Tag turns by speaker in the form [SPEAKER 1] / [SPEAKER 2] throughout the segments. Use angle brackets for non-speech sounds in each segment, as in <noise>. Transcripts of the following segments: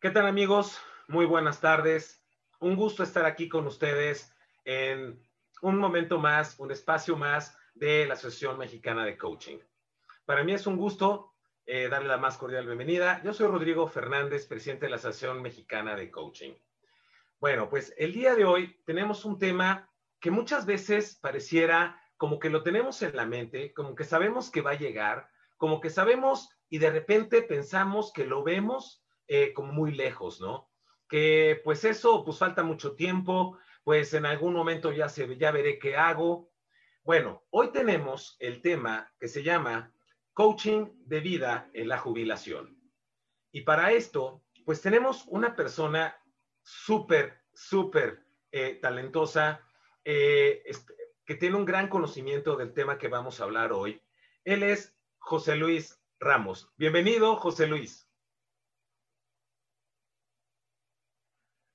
[SPEAKER 1] ¿Qué tal amigos? Muy buenas tardes. Un gusto estar aquí con ustedes en un momento más, un espacio más de la Asociación Mexicana de Coaching. Para mí es un gusto eh, darle la más cordial bienvenida. Yo soy Rodrigo Fernández, presidente de la Asociación Mexicana de Coaching. Bueno, pues el día de hoy tenemos un tema que muchas veces pareciera como que lo tenemos en la mente, como que sabemos que va a llegar, como que sabemos y de repente pensamos que lo vemos eh, como muy lejos, ¿no? Que pues eso, pues falta mucho tiempo, pues en algún momento ya, se, ya veré qué hago. Bueno, hoy tenemos el tema que se llama coaching de vida en la jubilación. Y para esto, pues tenemos una persona súper, súper eh, talentosa, eh, que tiene un gran conocimiento del tema que vamos a hablar hoy. Él es José Luis Ramos. Bienvenido, José Luis.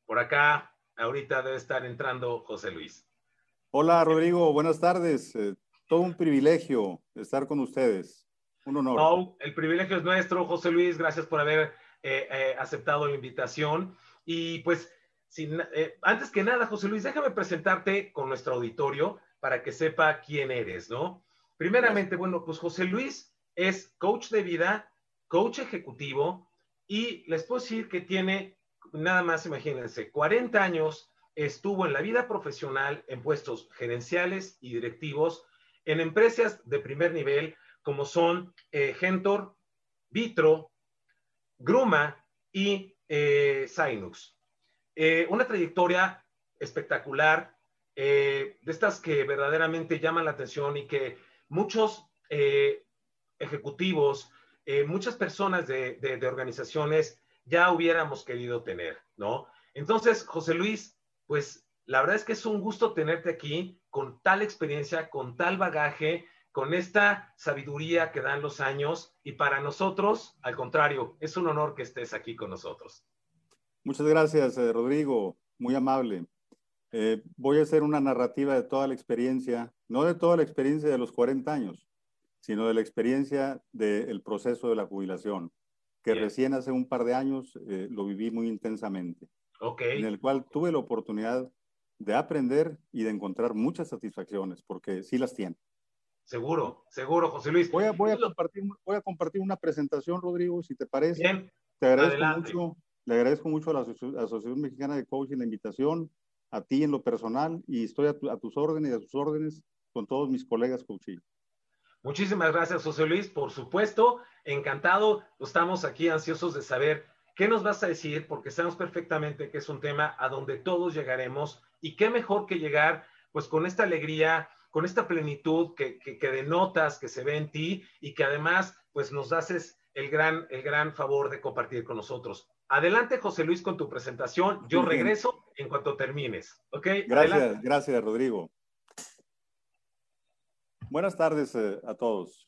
[SPEAKER 1] Por acá, ahorita debe estar entrando José Luis.
[SPEAKER 2] Hola, Rodrigo. Buenas tardes. Eh, todo un privilegio estar con ustedes. Un honor.
[SPEAKER 1] No, el privilegio es nuestro, José Luis. Gracias por haber eh, eh, aceptado la invitación. Y pues, sin, antes que nada, José Luis, déjame presentarte con nuestro auditorio para que sepa quién eres, ¿no? Primeramente, bueno, pues José Luis es coach de vida, coach ejecutivo y les puedo decir que tiene nada más imagínense, 40 años estuvo en la vida profesional en puestos gerenciales y directivos en empresas de primer nivel como son eh, Gentor, Vitro, Gruma y eh, Sinux. Eh, una trayectoria espectacular, de estas que verdaderamente llaman la atención y que muchos ejecutivos, muchas personas de organizaciones ya hubiéramos querido tener, ¿no? Entonces, José Luis, pues la verdad es que es un gusto tenerte aquí con tal experiencia, con tal bagaje, con esta sabiduría que dan los años y para nosotros, al contrario, es un honor que estés aquí con nosotros.
[SPEAKER 2] Muchas gracias, eh, Rodrigo, muy amable. Eh, voy a hacer una narrativa de toda la experiencia, no de toda la experiencia de los 40 años, sino de la experiencia del proceso de la jubilación que recién hace un par de años eh, lo viví muy intensamente.
[SPEAKER 1] Okay.
[SPEAKER 2] En el cual tuve la oportunidad de aprender y de encontrar muchas satisfacciones, porque sí las tiene.
[SPEAKER 1] Seguro, seguro, José Luis.
[SPEAKER 2] Voy a, voy a, compartir, voy a compartir una presentación, Rodrigo, si te parece. Bien. Te agradezco mucho, le agradezco mucho a la Asociación Mexicana de Coaching la invitación, a ti en lo personal, y estoy a, a tus órdenes y a tus órdenes con todos mis colegas coaching.
[SPEAKER 1] Muchísimas gracias, José Luis. Por supuesto, encantado. Estamos aquí ansiosos de saber qué nos vas a decir, porque sabemos perfectamente que es un tema a donde todos llegaremos y qué mejor que llegar pues con esta alegría, con esta plenitud que, que, denotas, que se ve en ti y que además pues nos haces el gran, el gran favor de compartir con nosotros. Adelante, José Luis, con tu presentación. Yo regreso en cuanto termines. ¿Ok?
[SPEAKER 2] Gracias, gracias, Rodrigo. Buenas tardes eh, a todos.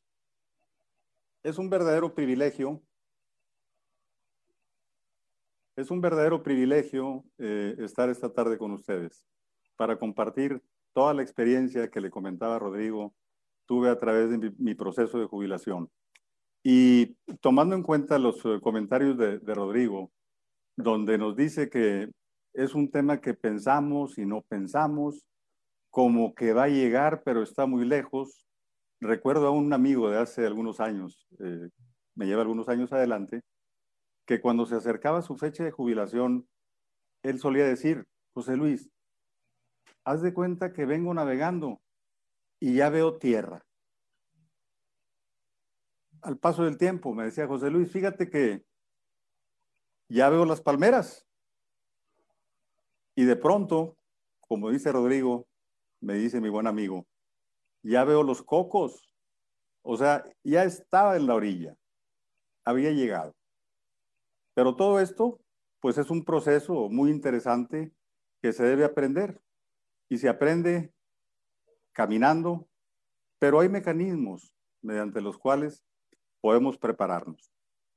[SPEAKER 2] Es un verdadero privilegio. Es un verdadero privilegio eh, estar esta tarde con ustedes para compartir toda la experiencia que le comentaba Rodrigo tuve a través de mi, proceso de jubilación. Y tomando en cuenta los eh, comentarios de, de Rodrigo, donde nos dice que es un tema que pensamos y no pensamos, como que va a llegar, pero está muy lejos. Recuerdo a un amigo de hace algunos años, eh, me lleva algunos años adelante, que cuando se acercaba su fecha de jubilación, él solía decir, José Luis, haz de cuenta que vengo navegando y ya veo tierra. Al paso del tiempo, me decía José Luis, fíjate que ya veo las palmeras. Y de pronto, como dice Rodrigo, me dice mi buen amigo, ya veo los cocos. O sea, ya estaba en la orilla, había llegado. Pero todo esto, pues es un proceso muy interesante que se debe aprender. Y se aprende caminando, pero hay mecanismos mediante los cuales podemos prepararnos.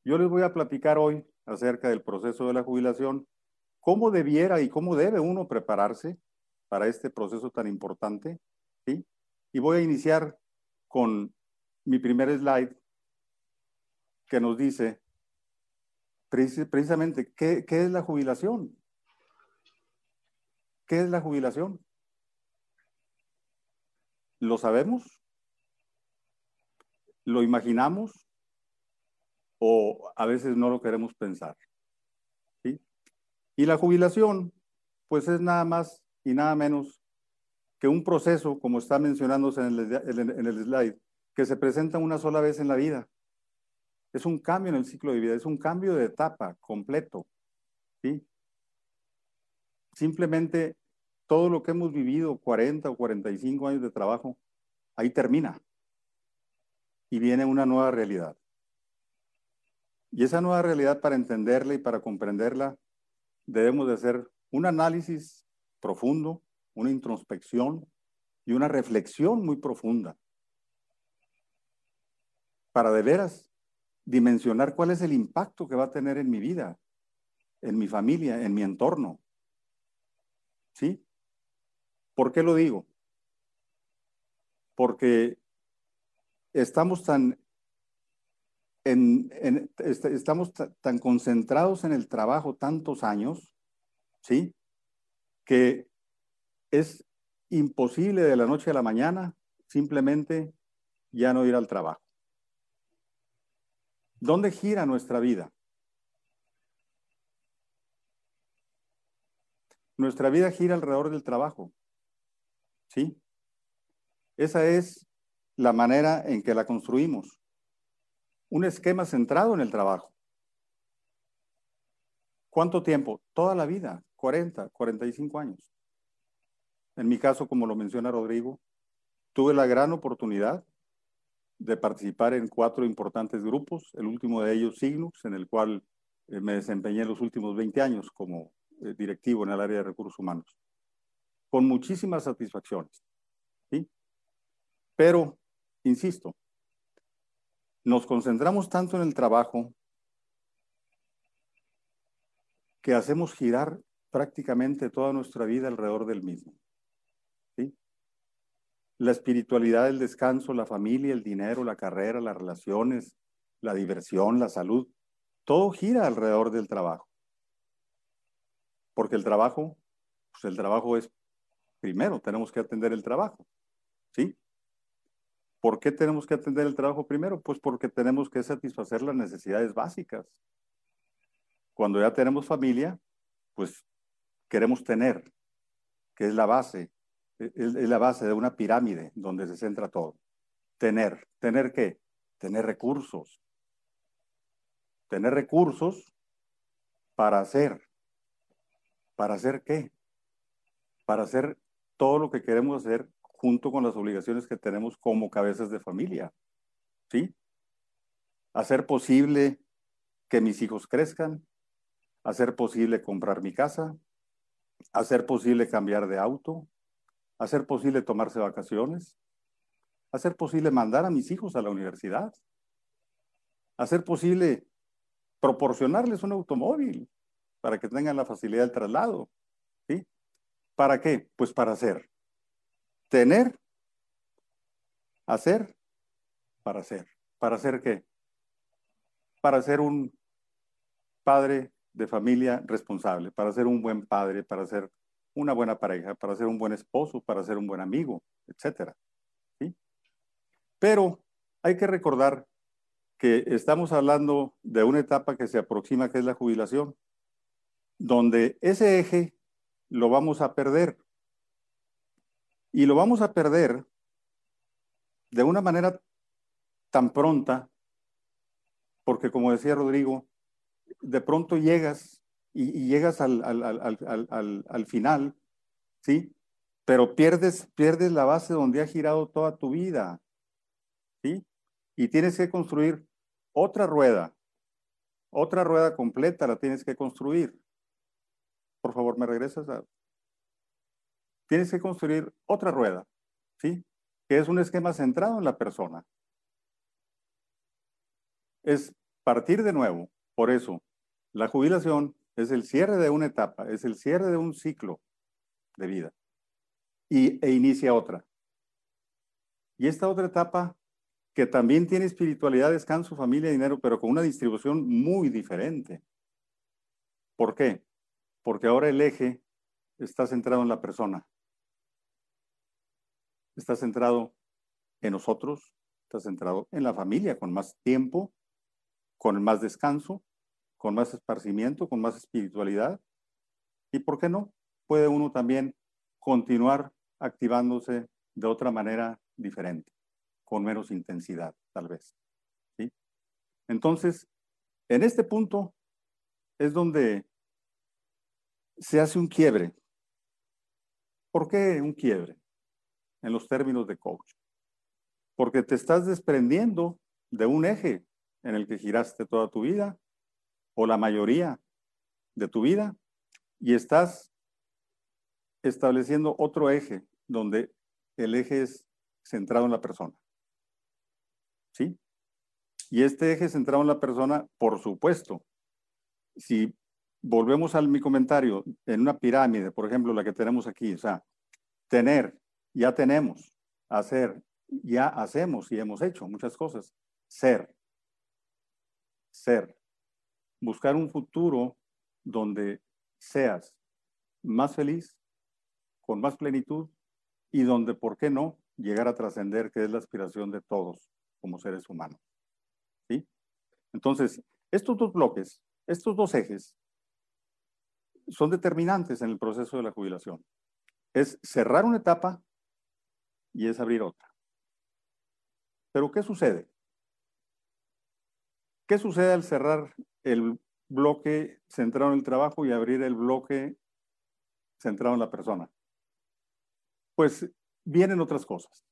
[SPEAKER 2] Yo les voy a platicar hoy acerca del proceso de la jubilación, cómo debiera y cómo debe uno prepararse para este proceso tan importante. Y voy a iniciar con mi primer slide que nos dice precisamente, ¿qué, ¿qué es la jubilación? ¿Qué es la jubilación? ¿Lo sabemos? ¿Lo imaginamos? ¿O a veces no lo queremos pensar? Y la jubilación, pues es nada más y nada menos que un proceso, como está mencionándose en el, en el slide, que se presenta una sola vez en la vida. Es un cambio en el ciclo de vida, es un cambio de etapa completo. ¿sí? Simplemente todo lo que hemos vivido, 40 o 45 años de trabajo, ahí termina. Y viene una nueva realidad. Y esa nueva realidad, para entenderla y para comprenderla, debemos de hacer un análisis profundo, una introspección y una reflexión muy profunda. Para de veras dimensionar cuál es el impacto que va a tener en mi vida, en mi familia, en mi entorno. ¿Sí? ¿Por qué lo digo? Porque estamos tan, estamos tan concentrados en el trabajo tantos años, ¿sí? Que es imposible de la noche a la mañana simplemente ya no ir al trabajo. ¿Dónde gira nuestra vida? Nuestra vida gira alrededor del trabajo. ¿Sí? Esa es la manera en que la construimos. Un esquema centrado en el trabajo. ¿Cuánto tiempo? Toda la vida, 40, 45 años. En mi caso, como lo menciona Rodrigo, tuve la gran oportunidad de participar en cuatro importantes grupos, el último de ellos Signux, en el cual eh, me desempeñé los últimos 20 años como eh, directivo en el área de recursos humanos con muchísimas satisfacciones. ¿sí? Pero, insisto, nos concentramos tanto en el trabajo que hacemos girar prácticamente toda nuestra vida alrededor del mismo. ¿sí? La espiritualidad, el descanso, la familia, el dinero, la carrera, las relaciones, la diversión, la salud, todo gira alrededor del trabajo. Porque el trabajo, pues el trabajo es primero tenemos que atender el trabajo. ¿Sí? ¿Por qué tenemos que atender el trabajo primero? Pues porque tenemos que satisfacer las necesidades básicas. Cuando ya tenemos familia, pues queremos tener, que es la base, es, la base de una pirámide donde se centra todo. Tener, ¿tener qué? Tener recursos. Tener recursos para hacer. ¿Para hacer qué? Para hacer todo lo que queremos hacer junto con las obligaciones que tenemos como cabezas de familia. ¿Sí? Hacer posible que mis hijos crezcan, hacer posible comprar mi casa, hacer posible cambiar de auto, hacer posible tomarse vacaciones, hacer posible mandar a mis hijos a la universidad, hacer posible proporcionarles un automóvil para que tengan la facilidad del traslado, ¿sí? ¿Para qué? Pues para hacer. Tener, hacer, para hacer. ¿Para hacer qué? Para ser un padre de familia responsable, para ser un buen padre, para ser una buena pareja, para ser un buen esposo, para ser un buen amigo, etc. ¿sí? Pero hay que recordar que estamos hablando de una etapa que se aproxima, que es la jubilación, donde ese eje lo vamos a perder. Y lo vamos a perder de una manera tan pronta, porque como decía Rodrigo, de pronto llegas y, llegas al, al, final, ¿sí? Pero pierdes, pierdes la base donde ha girado toda tu vida, ¿sí? Y tienes que construir otra rueda, otra rueda completa la tienes que construir. Por favor, ¿me regresas a...? Tienes que construir otra rueda, ¿sí? Que es un esquema centrado en la persona. Es partir de nuevo. Por eso, la jubilación es el cierre de una etapa, es el cierre de un ciclo de vida. Y, e inicia otra. Y esta otra etapa, que también tiene espiritualidad, descanso, familia, dinero, pero con una distribución muy diferente. ¿Por qué? Porque ahora el eje está centrado en la persona. Está centrado en nosotros, está centrado en la familia, con más tiempo, con más descanso, con más esparcimiento, con más espiritualidad. ¿Y por qué no? Puede uno también continuar activándose de otra manera diferente, con menos intensidad, tal vez. ¿sí? Entonces, en este punto es donde se hace un quiebre. ¿Por qué un quiebre? En los términos de coach. Porque te estás desprendiendo de un eje en el que giraste toda tu vida o la mayoría de tu vida y estás estableciendo otro eje donde el eje es centrado en la persona. ¿Sí? Y este eje centrado en la persona, por supuesto, si volvemos a mi comentario, en una pirámide, por ejemplo, la que tenemos aquí, o sea, tener, ya tenemos, hacer, ya hacemos y hemos hecho muchas cosas, ser, ser, buscar un futuro donde seas más feliz, con más plenitud y donde, ¿por qué no?, llegar a trascender, que es la aspiración de todos como seres humanos. ¿Sí? Entonces, estos dos bloques, estos dos ejes, son determinantes en el proceso de la jubilación. Es cerrar una etapa y es abrir otra. Pero ¿qué sucede? ¿Qué sucede al cerrar el bloque centrado en el trabajo y abrir el bloque centrado en la persona? Pues vienen otras cosas.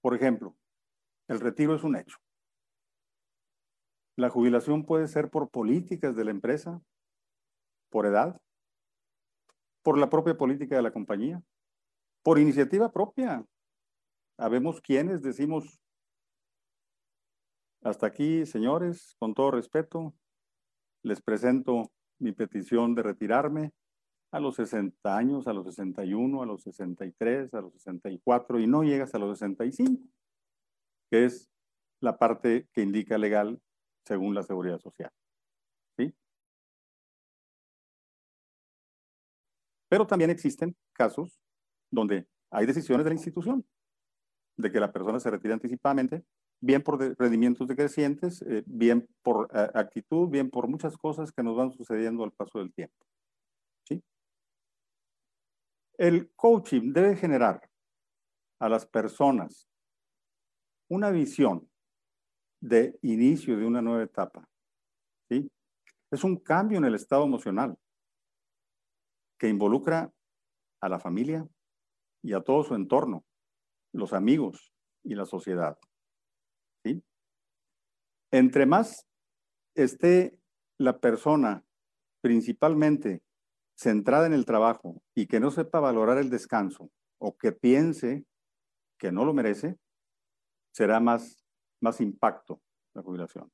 [SPEAKER 2] Por ejemplo, el retiro es un hecho. La jubilación puede ser por políticas de la empresa, por edad, por la propia política de la compañía, por iniciativa propia. Habemos quienes decimos, hasta aquí, señores, con todo respeto, les presento mi petición de retirarme a los 60 años, a los 61, a los 63, a los 64 y no llegas a los 65, que es la parte que indica legal según la seguridad social. ¿sí? Pero también existen casos donde hay decisiones de la institución de que la persona se retire anticipadamente, bien por rendimientos decrecientes, eh, bien por eh, actitud, bien por muchas cosas que nos van sucediendo al paso del tiempo. ¿sí? El coaching debe generar a las personas una visión de inicio de una nueva etapa. ¿sí? Es un cambio en el estado emocional que involucra a la familia y a todo su entorno, los amigos y la sociedad. Entre más esté la persona principalmente centrada en el trabajo y que no sepa valorar el descanso o que piense que no lo merece, será más, más impacto la jubilación.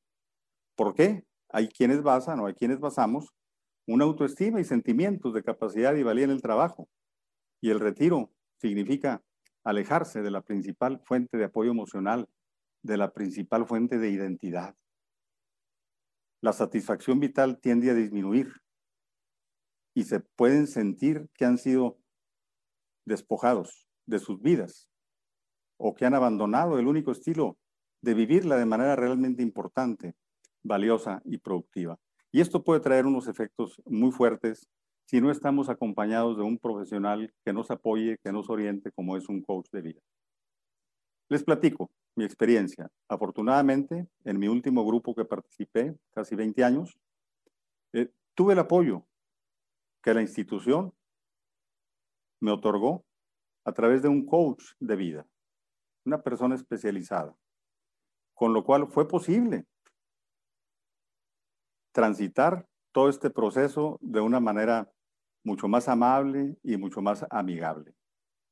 [SPEAKER 2] ¿Por qué? Hay quienes basan o hay quienes basamos una autoestima y sentimientos de capacidad y valía en el trabajo. Y el retiro significa alejarse de la principal fuente de apoyo emocional, de la principal fuente de identidad. La satisfacción vital tiende a disminuir y se pueden sentir que han sido despojados de sus vidas o que han abandonado el único estilo de vivirla de manera realmente importante, valiosa y productiva. Y esto puede traer unos efectos muy fuertes si no estamos acompañados de un profesional que nos apoye, que nos oriente, como es un coach de vida. Les platico mi experiencia. Afortunadamente, en mi último grupo que participé, casi 20 años, eh, tuve el apoyo que la institución me otorgó a través de un coach de vida, una persona especializada, con lo cual fue posible transitar todo este proceso de una manera mucho más amable y mucho más amigable.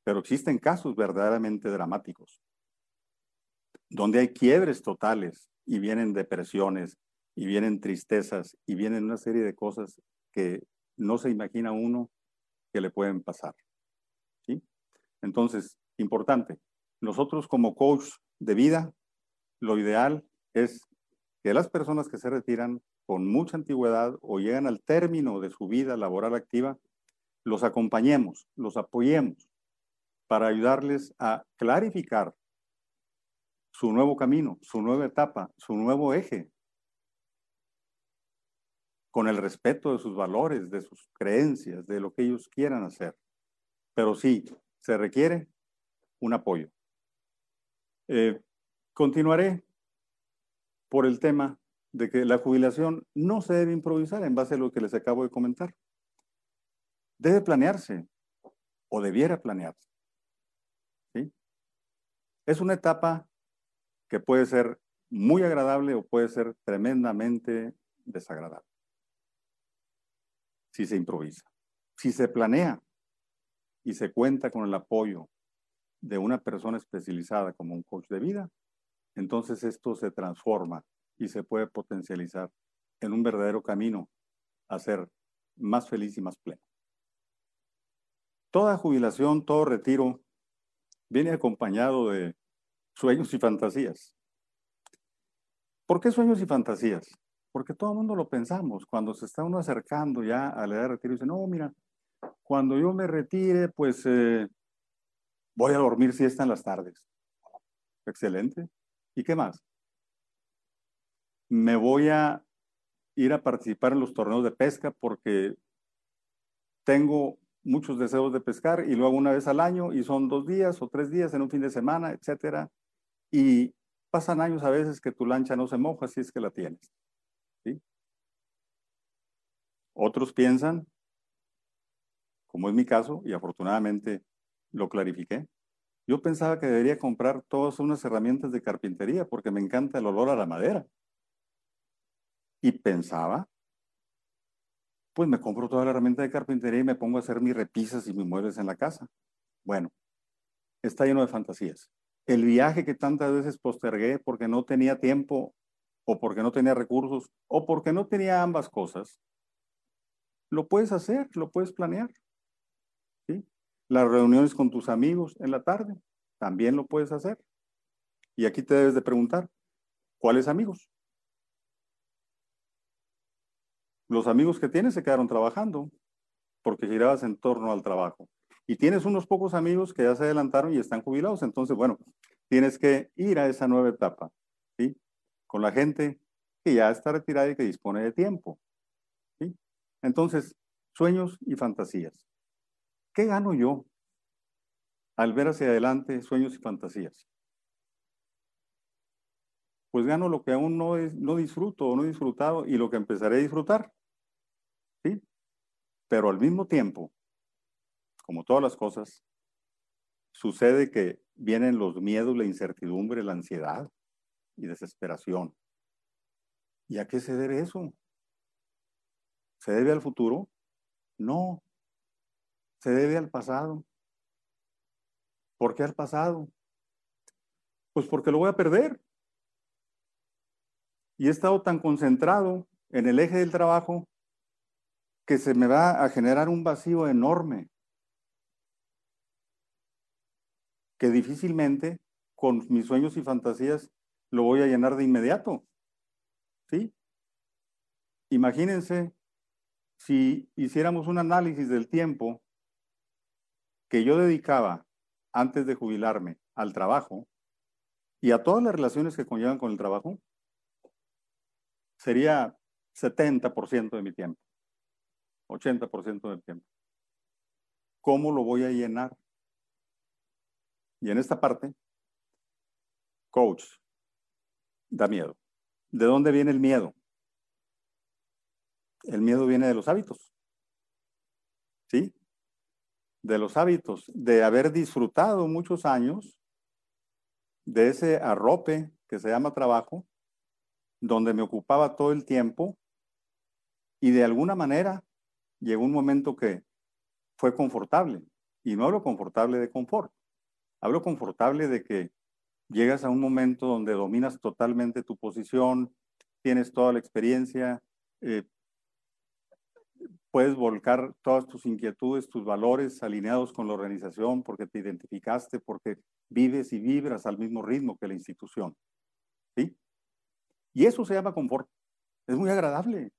[SPEAKER 2] Pero existen casos verdaderamente dramáticos, donde hay quiebres totales y vienen depresiones y vienen tristezas y vienen una serie de cosas que no se imagina uno que le pueden pasar. ¿sí? Entonces, importante, nosotros como coach de vida, lo ideal es que las personas que se retiran con mucha antigüedad o llegan al término de su vida laboral activa, los acompañemos, los apoyemos para ayudarles a clarificar su nuevo camino, su nueva etapa, su nuevo eje, con el respeto de sus valores, de sus creencias, de lo que ellos quieran hacer. Pero sí, se requiere un apoyo. Eh, continuaré por el tema de que la jubilación no se debe improvisar en base a lo que les acabo de comentar. Debe planearse o debiera planearse. ¿sí? Es una etapa que puede ser muy agradable o puede ser tremendamente desagradable. Si se improvisa. Si se planea y se cuenta con el apoyo de una persona especializada como un coach de vida, entonces esto se transforma y se puede potencializar en un verdadero camino a ser más feliz y más pleno. Toda jubilación, todo retiro viene acompañado de sueños y fantasías. ¿Por qué sueños y fantasías? Porque todo el mundo lo pensamos. Cuando se está uno acercando ya a la edad de retiro, dice, no, mira, cuando yo me retire, pues eh, voy a dormir siesta en las tardes. Excelente. ¿Y qué más? Me voy a ir a participar en los torneos de pesca porque tengo muchos deseos de pescar y lo hago una vez al año y son dos días o tres días en un fin de semana, etcétera. Y pasan años a veces que tu lancha no se moja si es que la tienes. Otros piensan, como es mi caso, y afortunadamente lo clarifiqué, yo pensaba que debería comprar todas unas herramientas de carpintería porque me encanta el olor a la madera. Y pensaba, pues me compro toda la herramienta de carpintería y me pongo a hacer mis repisas y mis muebles en la casa. Bueno, está lleno de fantasías. El viaje que tantas veces postergué porque no tenía tiempo o porque no tenía recursos o porque no tenía ambas cosas, lo puedes hacer, lo puedes planear. Las reuniones con tus amigos en la tarde, también lo puedes hacer. Y aquí te debes de preguntar, ¿cuáles amigos? Los amigos que tienes se quedaron trabajando porque girabas en torno al trabajo. Y tienes unos pocos amigos que ya se adelantaron y están jubilados. Entonces, bueno, tienes que ir a esa nueva etapa, ¿sí? Con la gente que ya está retirada y que dispone de tiempo, ¿sí? Entonces, sueños y fantasías. ¿Qué gano yo al ver hacia adelante sueños y fantasías? Pues gano lo que aún no, no disfruto o no he disfrutado y lo que empezaré a disfrutar. ¿Sí? Pero al mismo tiempo, como todas las cosas, sucede que vienen los miedos, la incertidumbre, la ansiedad y desesperación. ¿Y a qué se debe eso? ¿Se debe al futuro? No, se debe al pasado. ¿Por qué al pasado? Pues porque lo voy a perder. Y he estado tan concentrado en el eje del trabajo que se me va a generar un vacío enorme que difícilmente con mis sueños y fantasías lo voy a llenar de inmediato. ¿Sí? Imagínense si hiciéramos un análisis del tiempo que yo dedicaba antes de jubilarme al trabajo y a todas las relaciones que conllevan con el trabajo, sería 70% de mi tiempo, 80% del tiempo. ¿Cómo lo voy a llenar? Y en esta parte, coach, da miedo. ¿De dónde viene el miedo? El miedo viene de los hábitos. ¿Sí? de los hábitos, de haber disfrutado muchos años de ese arrope que se llama trabajo, donde me ocupaba todo el tiempo y de alguna manera llegó un momento que fue confortable. Y no hablo confortable de confort, hablo confortable de que llegas a un momento donde dominas totalmente tu posición, tienes toda la experiencia, eh, puedes volcar todas tus inquietudes, tus valores alineados con la organización porque te identificaste, porque vives y vibras al mismo ritmo que la institución. ¿Sí? Y eso se llama confort. Es muy agradable.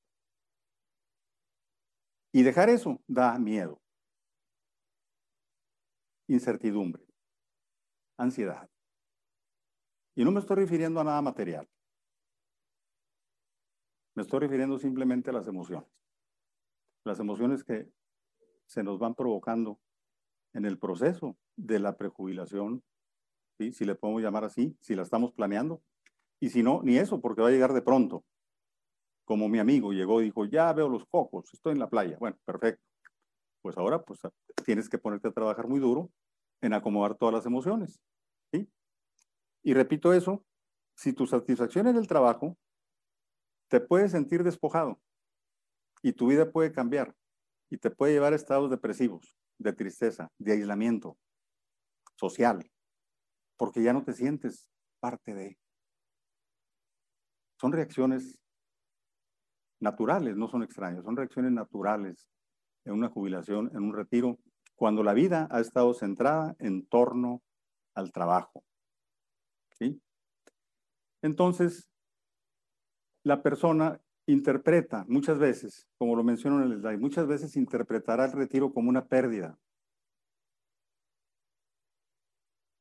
[SPEAKER 2] Y dejar eso da miedo, incertidumbre, ansiedad. Y no me estoy refiriendo a nada material. Me estoy refiriendo simplemente a las emociones. Las emociones que se nos van provocando en el proceso de la prejubilación, ¿sí? si le podemos llamar así, si la estamos planeando. Y si no, ni eso, porque va a llegar de pronto. Como mi amigo llegó y dijo, ya veo los cocos, estoy en la playa. Bueno, perfecto. Pues ahora pues, tienes que ponerte a trabajar muy duro en acomodar todas las emociones. Y repito eso, si tu satisfacción en el trabajo, te puedes sentir despojado y tu vida puede cambiar y te puede llevar a estados depresivos, de tristeza, de aislamiento social, porque ya no te sientes parte de. Son reacciones naturales, no son extrañas, son reacciones naturales en una jubilación, en un retiro, cuando la vida ha estado centrada en torno al trabajo. Entonces, la persona interpreta muchas veces, como lo menciono en el slide, muchas veces interpretará el retiro como una pérdida.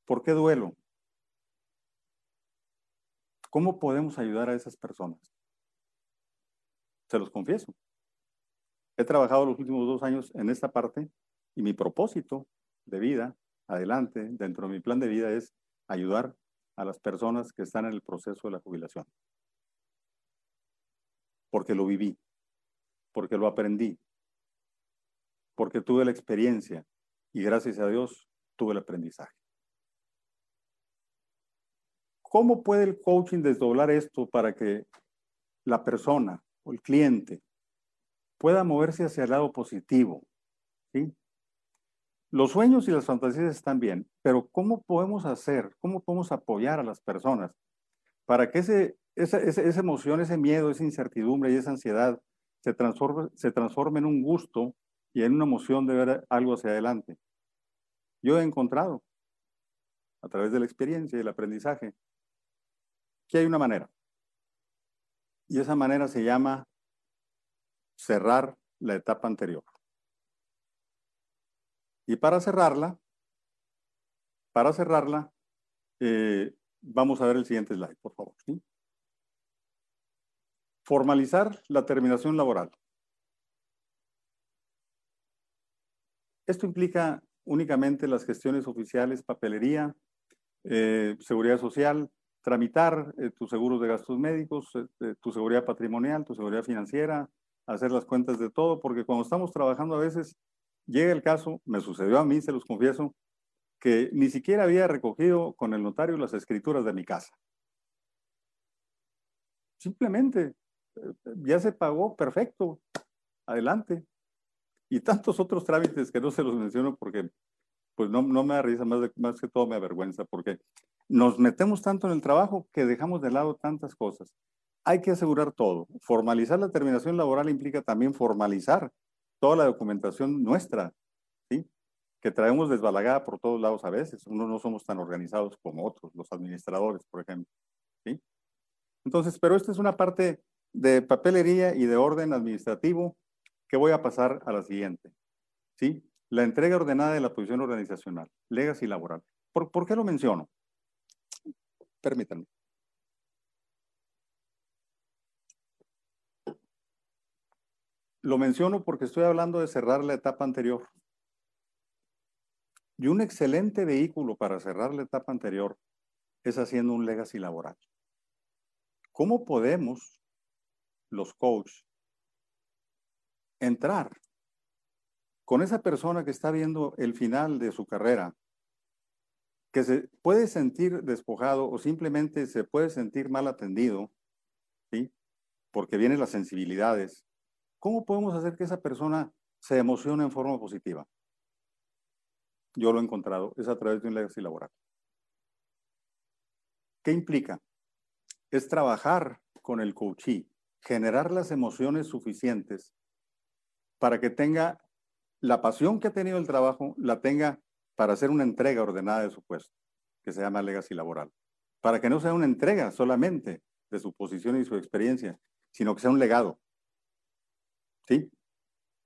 [SPEAKER 2] ¿Por qué duelo? ¿Cómo podemos ayudar a esas personas? Se los confieso. He trabajado los últimos dos años en esta parte y mi propósito de vida, adelante, dentro de mi plan de vida, es ayudar a las personas que están en el proceso de la jubilación porque lo viví, porque lo aprendí, porque tuve la experiencia y gracias a Dios tuve el aprendizaje. ¿Cómo puede el coaching desdoblar esto para que la persona o el cliente pueda moverse hacia el lado positivo? ¿sí? Los sueños y las fantasías están bien, pero ¿cómo podemos hacer, cómo podemos apoyar a las personas para que ese esa, emoción, ese miedo, esa incertidumbre y esa ansiedad se transforma, se transforma en un gusto y en una emoción de ver algo hacia adelante. Yo he encontrado, a través de la experiencia y el aprendizaje, que hay una manera. Y esa manera se llama cerrar la etapa anterior. Y para cerrarla, para cerrarla, eh, vamos a ver el siguiente slide, por favor. Formalizar la terminación laboral. Esto implica únicamente las gestiones oficiales, papelería, eh, seguridad social, tramitar eh, tus seguros de gastos médicos, tu seguridad patrimonial, tu seguridad financiera, hacer las cuentas de todo, porque cuando estamos trabajando a veces llega el caso, me sucedió a mí, se los confieso, que ni siquiera había recogido con el notario las escrituras de mi casa. Simplemente ya se pagó, perfecto, adelante. Y tantos otros trámites que no se los menciono porque pues no, no me da risa, más, más que todo me avergüenza, porque nos metemos tanto en el trabajo que dejamos de lado tantas cosas. Hay que asegurar todo. Formalizar la terminación laboral implica también formalizar toda la documentación nuestra, ¿sí? que traemos desbalagada por todos lados a veces. Uno no somos tan organizados como otros, los administradores, por ejemplo. ¿sí? Entonces, pero esta es una parte de papelería y de orden administrativo que voy a pasar a la siguiente. ¿Sí? La entrega ordenada de la posición organizacional, legacy laboral. ¿Por, ¿Por qué lo menciono? Permítanme. Lo menciono porque estoy hablando de cerrar la etapa anterior. Y un excelente vehículo para cerrar la etapa anterior es haciendo un legacy laboral. ¿Cómo podemos los coaches, entrar con esa persona que está viendo el final de su carrera, que se puede sentir despojado o simplemente se puede sentir mal atendido, ¿sí? Porque vienen las sensibilidades. ¿Cómo podemos hacer que esa persona se emocione en forma positiva? Yo lo he encontrado, es a través de un legacy laboral. ¿Qué implica? Es trabajar con el coachee generar las emociones suficientes para que tenga la pasión que ha tenido el trabajo, la tenga para hacer una entrega ordenada de su puesto, que se llama legacy laboral. Para que no sea una entrega solamente, de su posición y su experiencia, sino que sea un legado. ¿Sí?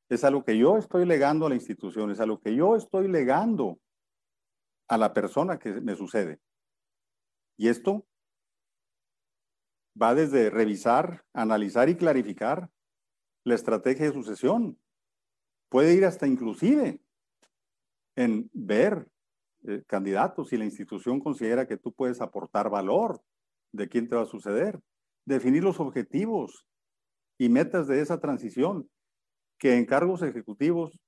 [SPEAKER 2] Es algo que yo estoy legando a la institución, es algo que yo estoy legando a la persona que me sucede. Y esto va desde revisar, analizar y clarificar la estrategia de sucesión. Puede ir hasta inclusive en ver eh, candidatos si la institución considera que tú puedes aportar valor de quién te va a suceder. Definir los objetivos y metas de esa transición, que en cargos ejecutivos,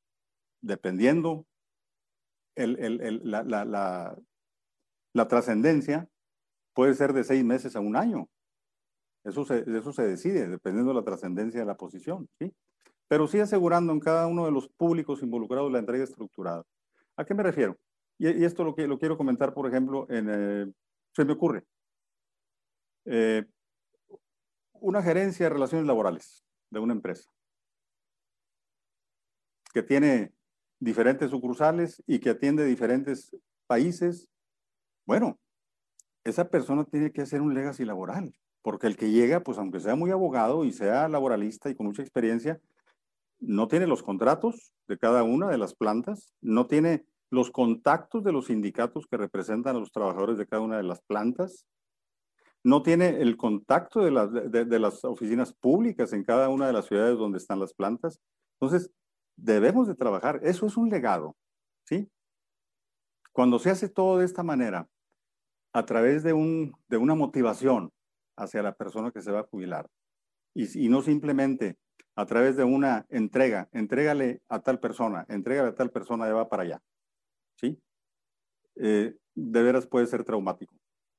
[SPEAKER 2] dependiendo la, la, trascendencia, puede ser de seis meses a un año. Eso se, eso se decide, dependiendo de la trascendencia de la posición, ¿sí? Pero sí asegurando en cada uno de los públicos involucrados la entrega estructurada. ¿A qué me refiero? Y, esto lo, que, lo quiero comentar, por ejemplo, en, eh, se me ocurre. Eh, una gerencia de relaciones laborales de una empresa que tiene diferentes sucursales y que atiende diferentes países, bueno, esa persona tiene que hacer un legacy laboral, porque el que llega, pues aunque sea muy abogado y sea laboralista y con mucha experiencia, no tiene los contratos de cada una de las plantas, no tiene los contactos de los sindicatos que representan a los trabajadores de cada una de las plantas, no tiene el contacto de, las oficinas públicas en cada una de las ciudades donde están las plantas. Entonces, debemos de trabajar. Eso es un legado, ¿sí? Cuando se hace todo de esta manera, a través de, un, de una motivación hacia la persona que se va a jubilar, y, no simplemente a través de una entrega, entrégale a tal persona, entrégale a tal persona, ya va para allá. ¿sí? Eh, de veras puede ser traumático,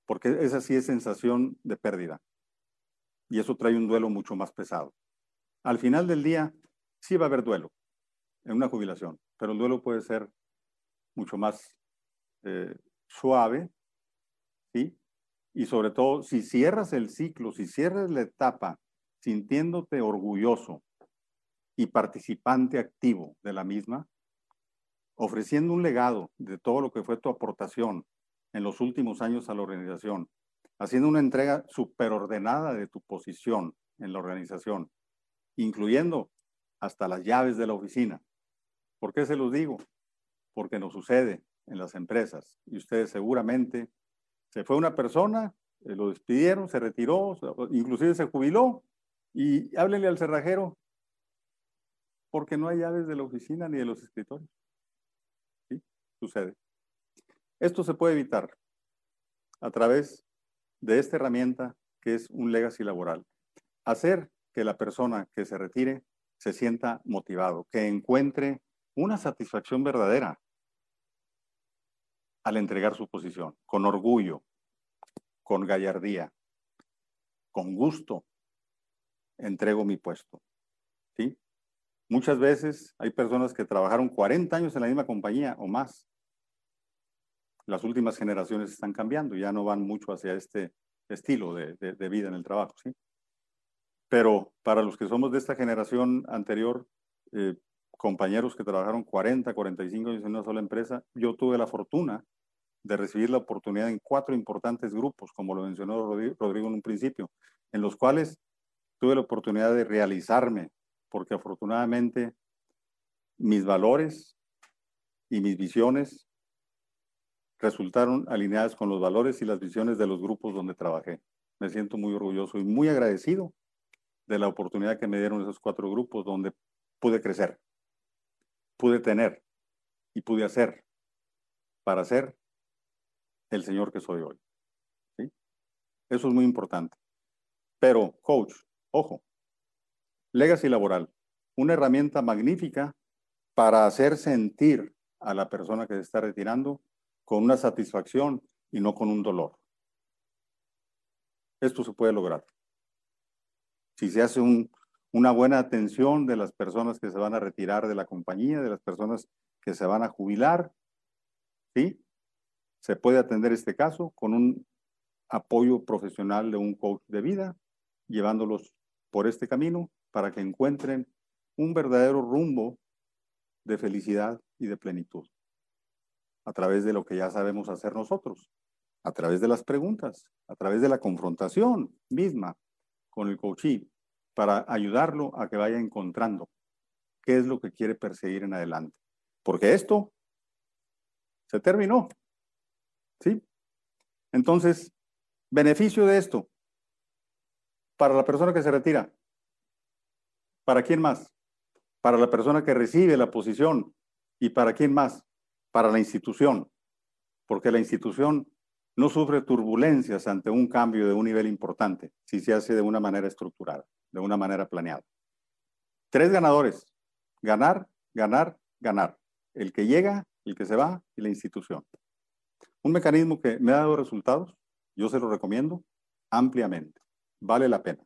[SPEAKER 2] porque esa sí es sensación de pérdida. Y eso trae un duelo mucho más pesado. Al final del día, sí va a haber duelo en una jubilación, pero el duelo puede ser mucho más eh, suave, ¿sí? Y sobre todo, si cierras el ciclo, si cierras la etapa sintiéndote orgulloso y participante activo de la misma, ofreciendo un legado de todo lo que fue tu aportación en los últimos años a la organización, haciendo una entrega superordenada de tu posición en la organización, incluyendo hasta las llaves de la oficina. ¿Por qué se los digo? Porque nos sucede en las empresas y ustedes seguramente se fue una persona, eh, lo despidieron, se retiró, inclusive se jubiló y háblenle al cerrajero porque no hay llaves de la oficina ni de los escritorios sucede. Esto se puede evitar a través de esta herramienta que es un legacy laboral. Hacer que la persona que se retire se sienta motivado, que encuentre una satisfacción verdadera al entregar su posición, con orgullo, con gallardía, con gusto, entrego mi puesto. ¿sí? Muchas veces hay personas que trabajaron 40 años en la misma compañía o más. Las últimas generaciones están cambiando, ya no van mucho hacia este estilo de, vida en el trabajo. ¿sí? Pero para los que somos de esta generación anterior, eh, compañeros que trabajaron 40, 45 años en una sola empresa, yo tuve la fortuna de recibir la oportunidad en cuatro importantes grupos, como lo mencionó Rodrigo en un principio, en los cuales tuve la oportunidad de realizarme porque afortunadamente mis valores y mis visiones resultaron alineadas con los valores y las visiones de los grupos donde trabajé. Me siento muy orgulloso y muy agradecido de la oportunidad que me dieron esos cuatro grupos donde pude crecer, pude tener y pude hacer para ser el Señor que soy hoy. Eso es muy importante. Pero, coach, ojo, Legacy laboral, una herramienta magnífica para hacer sentir a la persona que se está retirando con una satisfacción y no con un dolor. Esto se puede lograr. Si se hace una buena atención de las personas que se van a retirar de la compañía, de las personas que se van a jubilar, ¿sí? Se puede atender este caso con un apoyo profesional de un coach de vida, llevándolos por este camino para que encuentren un verdadero rumbo de felicidad y de plenitud a través de lo que ya sabemos hacer nosotros, a través de las preguntas, a través de la confrontación misma con el coachee, para ayudarlo a que vaya encontrando qué es lo que quiere perseguir en adelante. Porque esto se terminó. ¿Sí? Entonces, beneficio de esto para la persona que se retira. ¿Para quién más? Para la persona que recibe la posición. ¿Y para quién más? Para la institución. Porque la institución no sufre turbulencias ante un cambio de un nivel importante si se hace de una manera estructurada, de una manera planeada. Tres ganadores. Ganar, ganar, ganar. El que llega, el que se va y la institución. Un mecanismo que me ha dado resultados, yo se lo recomiendo ampliamente. Vale la pena.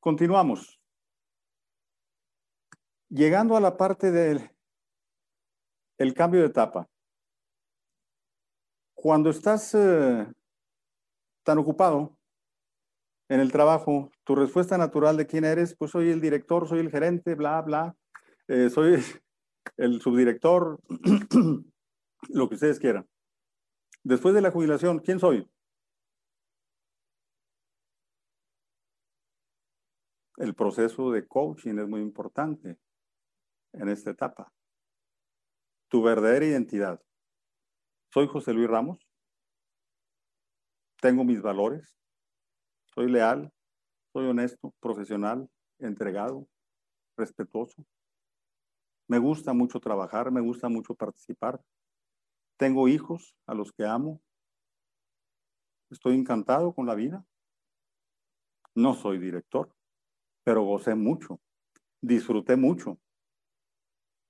[SPEAKER 2] Continuamos. Llegando a la parte del el cambio de etapa. Cuando estás eh, tan ocupado en el trabajo, tu respuesta natural de quién eres, pues soy el director, soy el gerente, bla, bla, eh, soy <laughs> el subdirector, <clears throat> lo que ustedes quieran. Después de la jubilación, ¿quién soy? El proceso de coaching es muy importante en esta etapa. Tu verdadera identidad. Soy José Luis Ramos. Tengo mis valores. Soy leal. Soy honesto, profesional, entregado, respetuoso. Me gusta mucho trabajar, me gusta mucho participar. Tengo hijos a los que amo. Estoy encantado con la vida. No soy director, pero gocé mucho. Disfruté mucho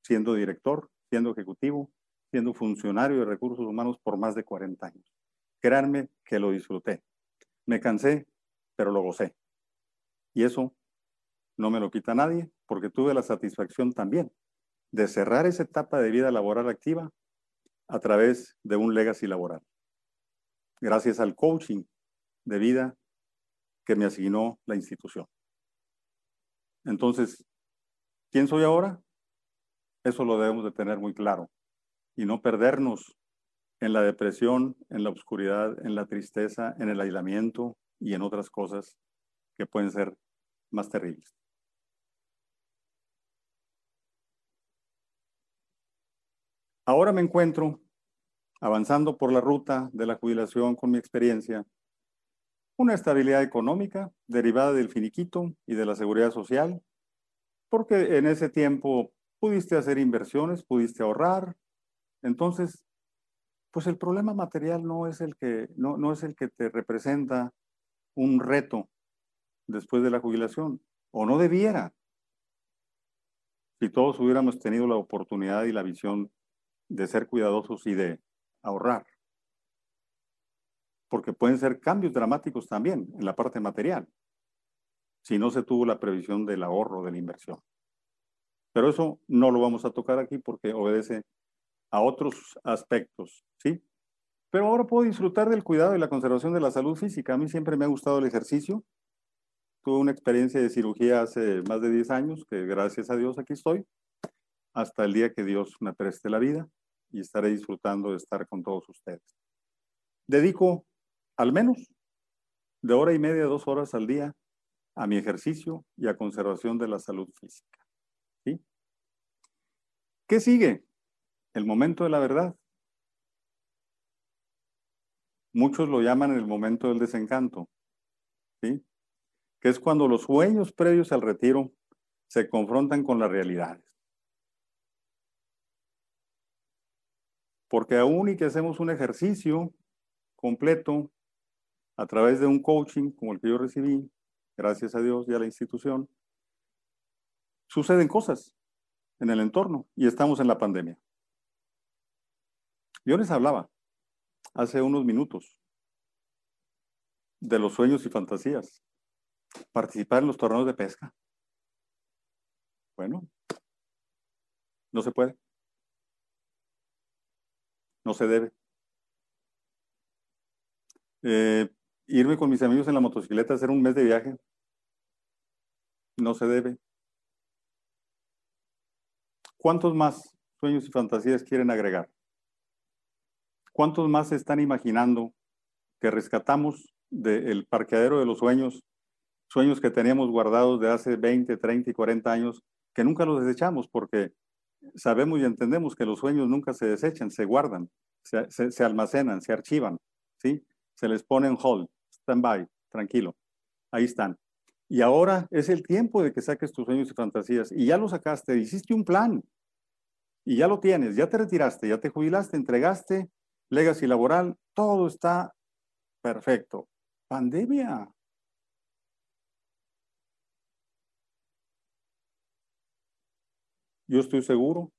[SPEAKER 2] siendo director, siendo ejecutivo, siendo funcionario de recursos humanos por más de 40 años. Créanme que lo disfruté. Me cansé, pero lo gocé. Y eso no me lo quita nadie porque tuve la satisfacción también de cerrar esa etapa de vida laboral activa a través de un legacy laboral. Gracias al coaching de vida que me asignó la institución. Entonces, ¿quién soy ahora? Eso lo debemos de tener muy claro y no perdernos en la depresión, en la oscuridad, en la tristeza, en el aislamiento y en otras cosas que pueden ser más terribles. Ahora me encuentro avanzando por la ruta de la jubilación con mi experiencia, una estabilidad económica derivada del finiquito y de la seguridad social, porque en ese tiempo pudiste hacer inversiones, pudiste ahorrar. Entonces, pues el problema material no es el que, no, no es el que te representa un reto después de la jubilación, o no debiera. Si todos hubiéramos tenido la oportunidad y la visión de ser cuidadosos y de ahorrar. Porque pueden ser cambios dramáticos también en la parte material, si no se tuvo la previsión del ahorro, de la inversión. Pero eso no lo vamos a tocar aquí porque obedece a otros aspectos, ¿sí? Pero ahora puedo disfrutar del cuidado y la conservación de la salud física. A mí siempre me ha gustado el ejercicio. Tuve una experiencia de cirugía hace más de 10 años, que gracias a Dios aquí estoy, hasta el día que Dios me preste la vida y estaré disfrutando de estar con todos ustedes. Dedico al menos de hora y media, dos horas al día a mi ejercicio y a conservación de la salud física. ¿Qué sigue? El momento de la verdad. Muchos lo llaman el momento del desencanto, ¿sí? Que es cuando los sueños previos al retiro se confrontan con las realidades. Porque aún y que hacemos un ejercicio completo a través de un coaching como el que yo recibí, gracias a Dios y a la institución, suceden cosas en el entorno y estamos en la pandemia. Yo les hablaba hace unos minutos de los sueños y fantasías, participar en los torneos de pesca. Bueno, no se puede. No se debe. Eh, irme con mis amigos en la motocicleta, hacer un mes de viaje. No se debe. ¿Cuántos más sueños y fantasías quieren agregar? ¿Cuántos más se están imaginando que rescatamos del parqueadero de los sueños, sueños que teníamos guardados de hace 20, 30 y 40 años, que nunca los desechamos porque sabemos y entendemos que los sueños nunca se desechan, se guardan, se, almacenan, se archivan, ¿sí? Se les pone en hold, stand by, tranquilo, ahí están. Y ahora es el tiempo de que saques tus sueños y fantasías. Y ya lo sacaste, hiciste un plan. Y ya lo tienes, ya te retiraste, ya te jubilaste, entregaste legacy laboral, todo está perfecto. Pandemia. Yo estoy seguro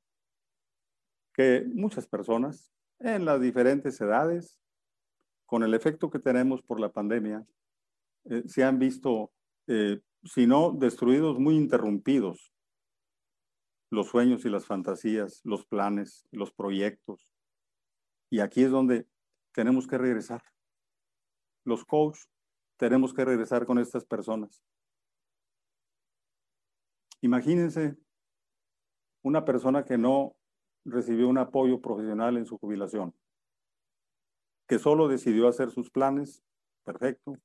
[SPEAKER 2] que muchas personas en las diferentes edades, con el efecto que tenemos por la pandemia, eh, se han visto, eh, si no destruidos, muy interrumpidos los sueños y las fantasías, los planes, los proyectos. Y aquí es donde tenemos que regresar. Los coaches tenemos que regresar con estas personas. Imagínense una persona que no recibió un apoyo profesional en su jubilación, que solo decidió hacer sus planes, perfecto,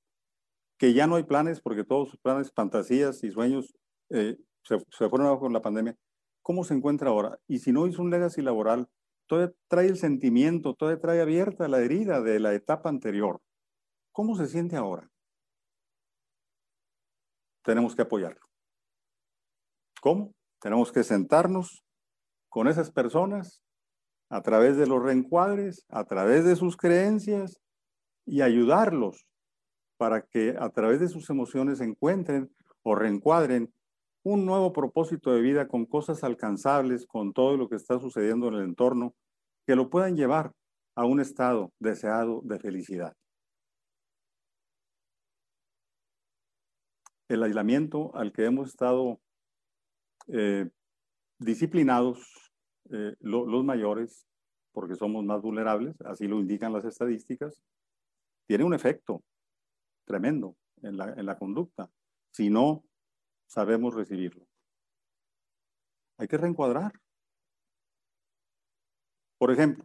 [SPEAKER 2] que ya no hay planes porque todos sus planes, fantasías y sueños eh, se, fueron abajo con la pandemia. ¿Cómo se encuentra ahora? Y si no hizo un legacy laboral, todavía trae el sentimiento, todavía trae abierta la herida de la etapa anterior. ¿Cómo se siente ahora? Tenemos que apoyarlo. ¿Cómo? Tenemos que sentarnos con esas personas a través de los reencuadres, a través de sus creencias y ayudarlos para que a través de sus emociones encuentren o reencuadren un nuevo propósito de vida con cosas alcanzables, con todo lo que está sucediendo en el entorno, que lo puedan llevar a un estado deseado de felicidad. El aislamiento al que hemos estado eh, disciplinados eh, los mayores, porque somos más vulnerables, así lo indican las estadísticas, tiene un efecto tremendo en la, en la conducta, si no sabemos recibirlo. Hay que reencuadrar. Por ejemplo,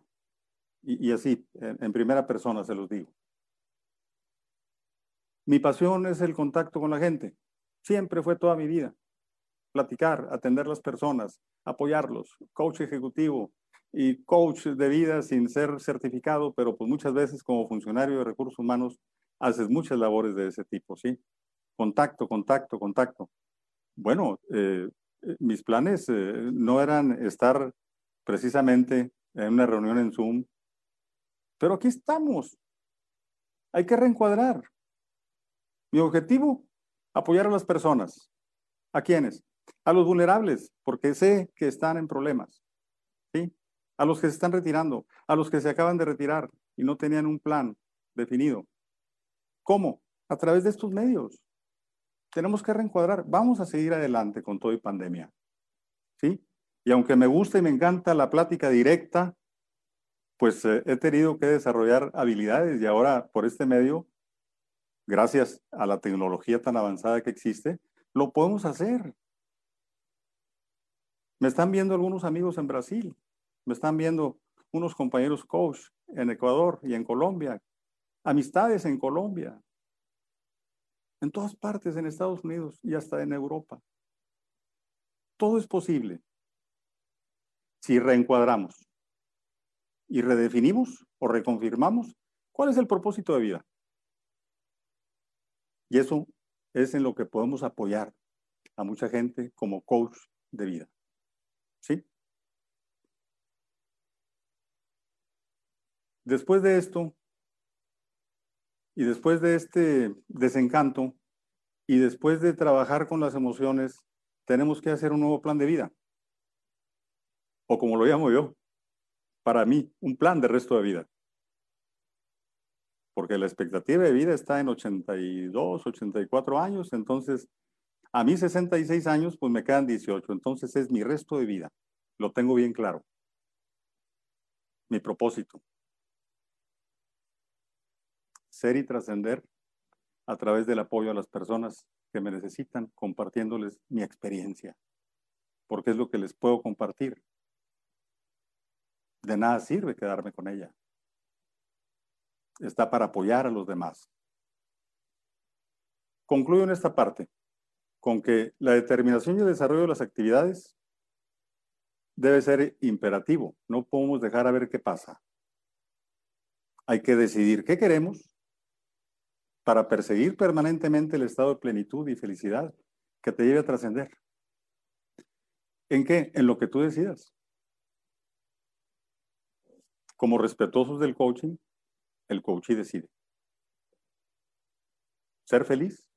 [SPEAKER 2] y, así, en primera persona se los digo. Mi pasión es el contacto con la gente. Siempre fue toda mi vida platicar, atender las personas, apoyarlos, coach ejecutivo y coach de vida sin ser certificado, pero pues muchas veces como funcionario de recursos humanos haces muchas labores de ese tipo, ¿sí? Contacto, contacto, contacto. Bueno, eh, eh, mis planes eh, no eran estar precisamente en una reunión en Zoom, pero aquí estamos. Hay que reencuadrar. Mi objetivo, apoyar a las personas. ¿A quiénes? a los vulnerables, porque sé que están en problemas. A los que se están retirando, a los que se acaban de retirar y no tenían un plan definido. ¿Cómo? A través de estos medios. Tenemos que reencuadrar. Vamos a seguir adelante con todo y pandemia, ¿sí? Y aunque me gusta y me encanta la plática directa, pues eh, he tenido que desarrollar habilidades y ahora por este medio, gracias a la tecnología tan avanzada que existe, lo podemos hacer. Me están viendo algunos amigos en Brasil, me están viendo unos compañeros coach en Ecuador y en Colombia, amistades en Colombia, en todas partes, en Estados Unidos y hasta en Europa. Todo es posible si reencuadramos y redefinimos o reconfirmamos cuál es el propósito de vida. Y eso es en lo que podemos apoyar a mucha gente como coach de vida. ¿Sí? Después de esto, y después de este desencanto, y después de trabajar con las emociones, tenemos que hacer un nuevo plan de vida. O como lo llamo yo, para mí, un plan de resto de vida. Porque la expectativa de vida está en 82, 84 años, entonces a mí 66 años, pues me quedan 18, entonces es mi resto de vida. Lo tengo bien claro. Mi propósito. Y trascender a través del apoyo a las personas que me necesitan, compartiéndoles mi experiencia, porque es lo que les puedo compartir. De nada sirve quedarme con ella. está para apoyar a los demás. Concluyo en esta parte con que la determinación y el desarrollo de las actividades debe ser imperativo. No podemos dejar a ver qué pasa. Hay que decidir qué queremos para perseguir permanentemente el estado de plenitud y felicidad que te lleve a trascender. ¿En qué? En lo que tú decidas. Como respetuosos del coaching, el coachee decide. Ser feliz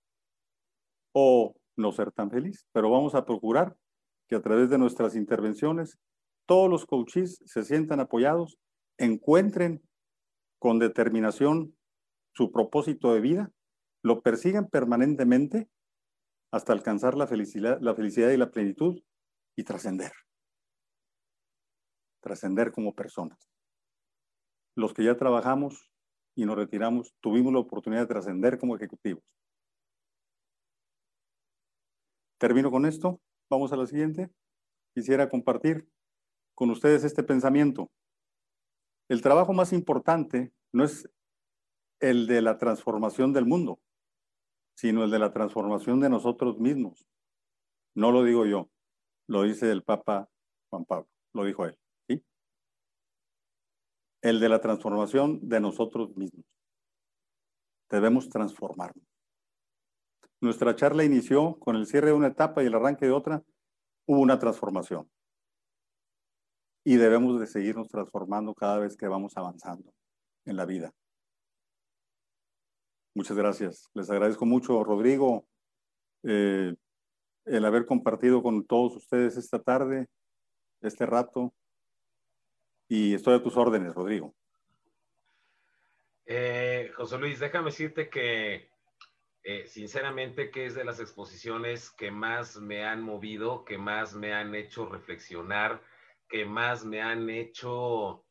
[SPEAKER 2] o no ser tan feliz, pero vamos a procurar que a través de nuestras intervenciones todos los coaches se sientan apoyados, encuentren con determinación su propósito de vida, lo persigan permanentemente hasta alcanzar la felicidad, la felicidad y la plenitud y trascender. Trascender como personas. Los que ya trabajamos y nos retiramos, tuvimos la oportunidad de trascender como ejecutivos. Termino con esto. Vamos a la siguiente. Quisiera compartir con ustedes este pensamiento. El trabajo más importante no es el de la transformación del mundo, sino el de la transformación de nosotros mismos. No lo digo yo, lo dice el Papa Juan Pablo, lo dijo él. El de la transformación de nosotros mismos. Debemos transformarnos. Nuestra charla inició con el cierre de una etapa y el arranque de otra. Hubo una transformación. Y debemos de seguirnos transformando cada vez que vamos avanzando en la vida. Muchas gracias. Les agradezco mucho, Rodrigo, eh, el haber compartido con todos ustedes esta tarde, este rato. Y estoy a tus órdenes, Rodrigo.
[SPEAKER 1] Eh, José Luis, déjame decirte que eh, sinceramente que es de las exposiciones que más me han movido, que más me han hecho reflexionar, que más me han hecho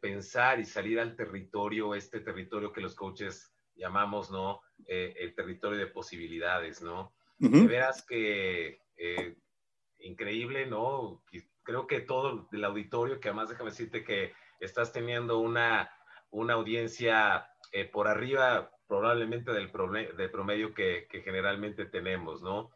[SPEAKER 1] pensar y salir al territorio, este territorio que los coaches llamamos, ¿no? Eh, el territorio de posibilidades, ¿no? De veras que increíble, ¿no? Creo que todo el auditorio, que además déjame decirte que estás teniendo una, una audiencia por arriba probablemente del, promedio que, generalmente tenemos, ¿no?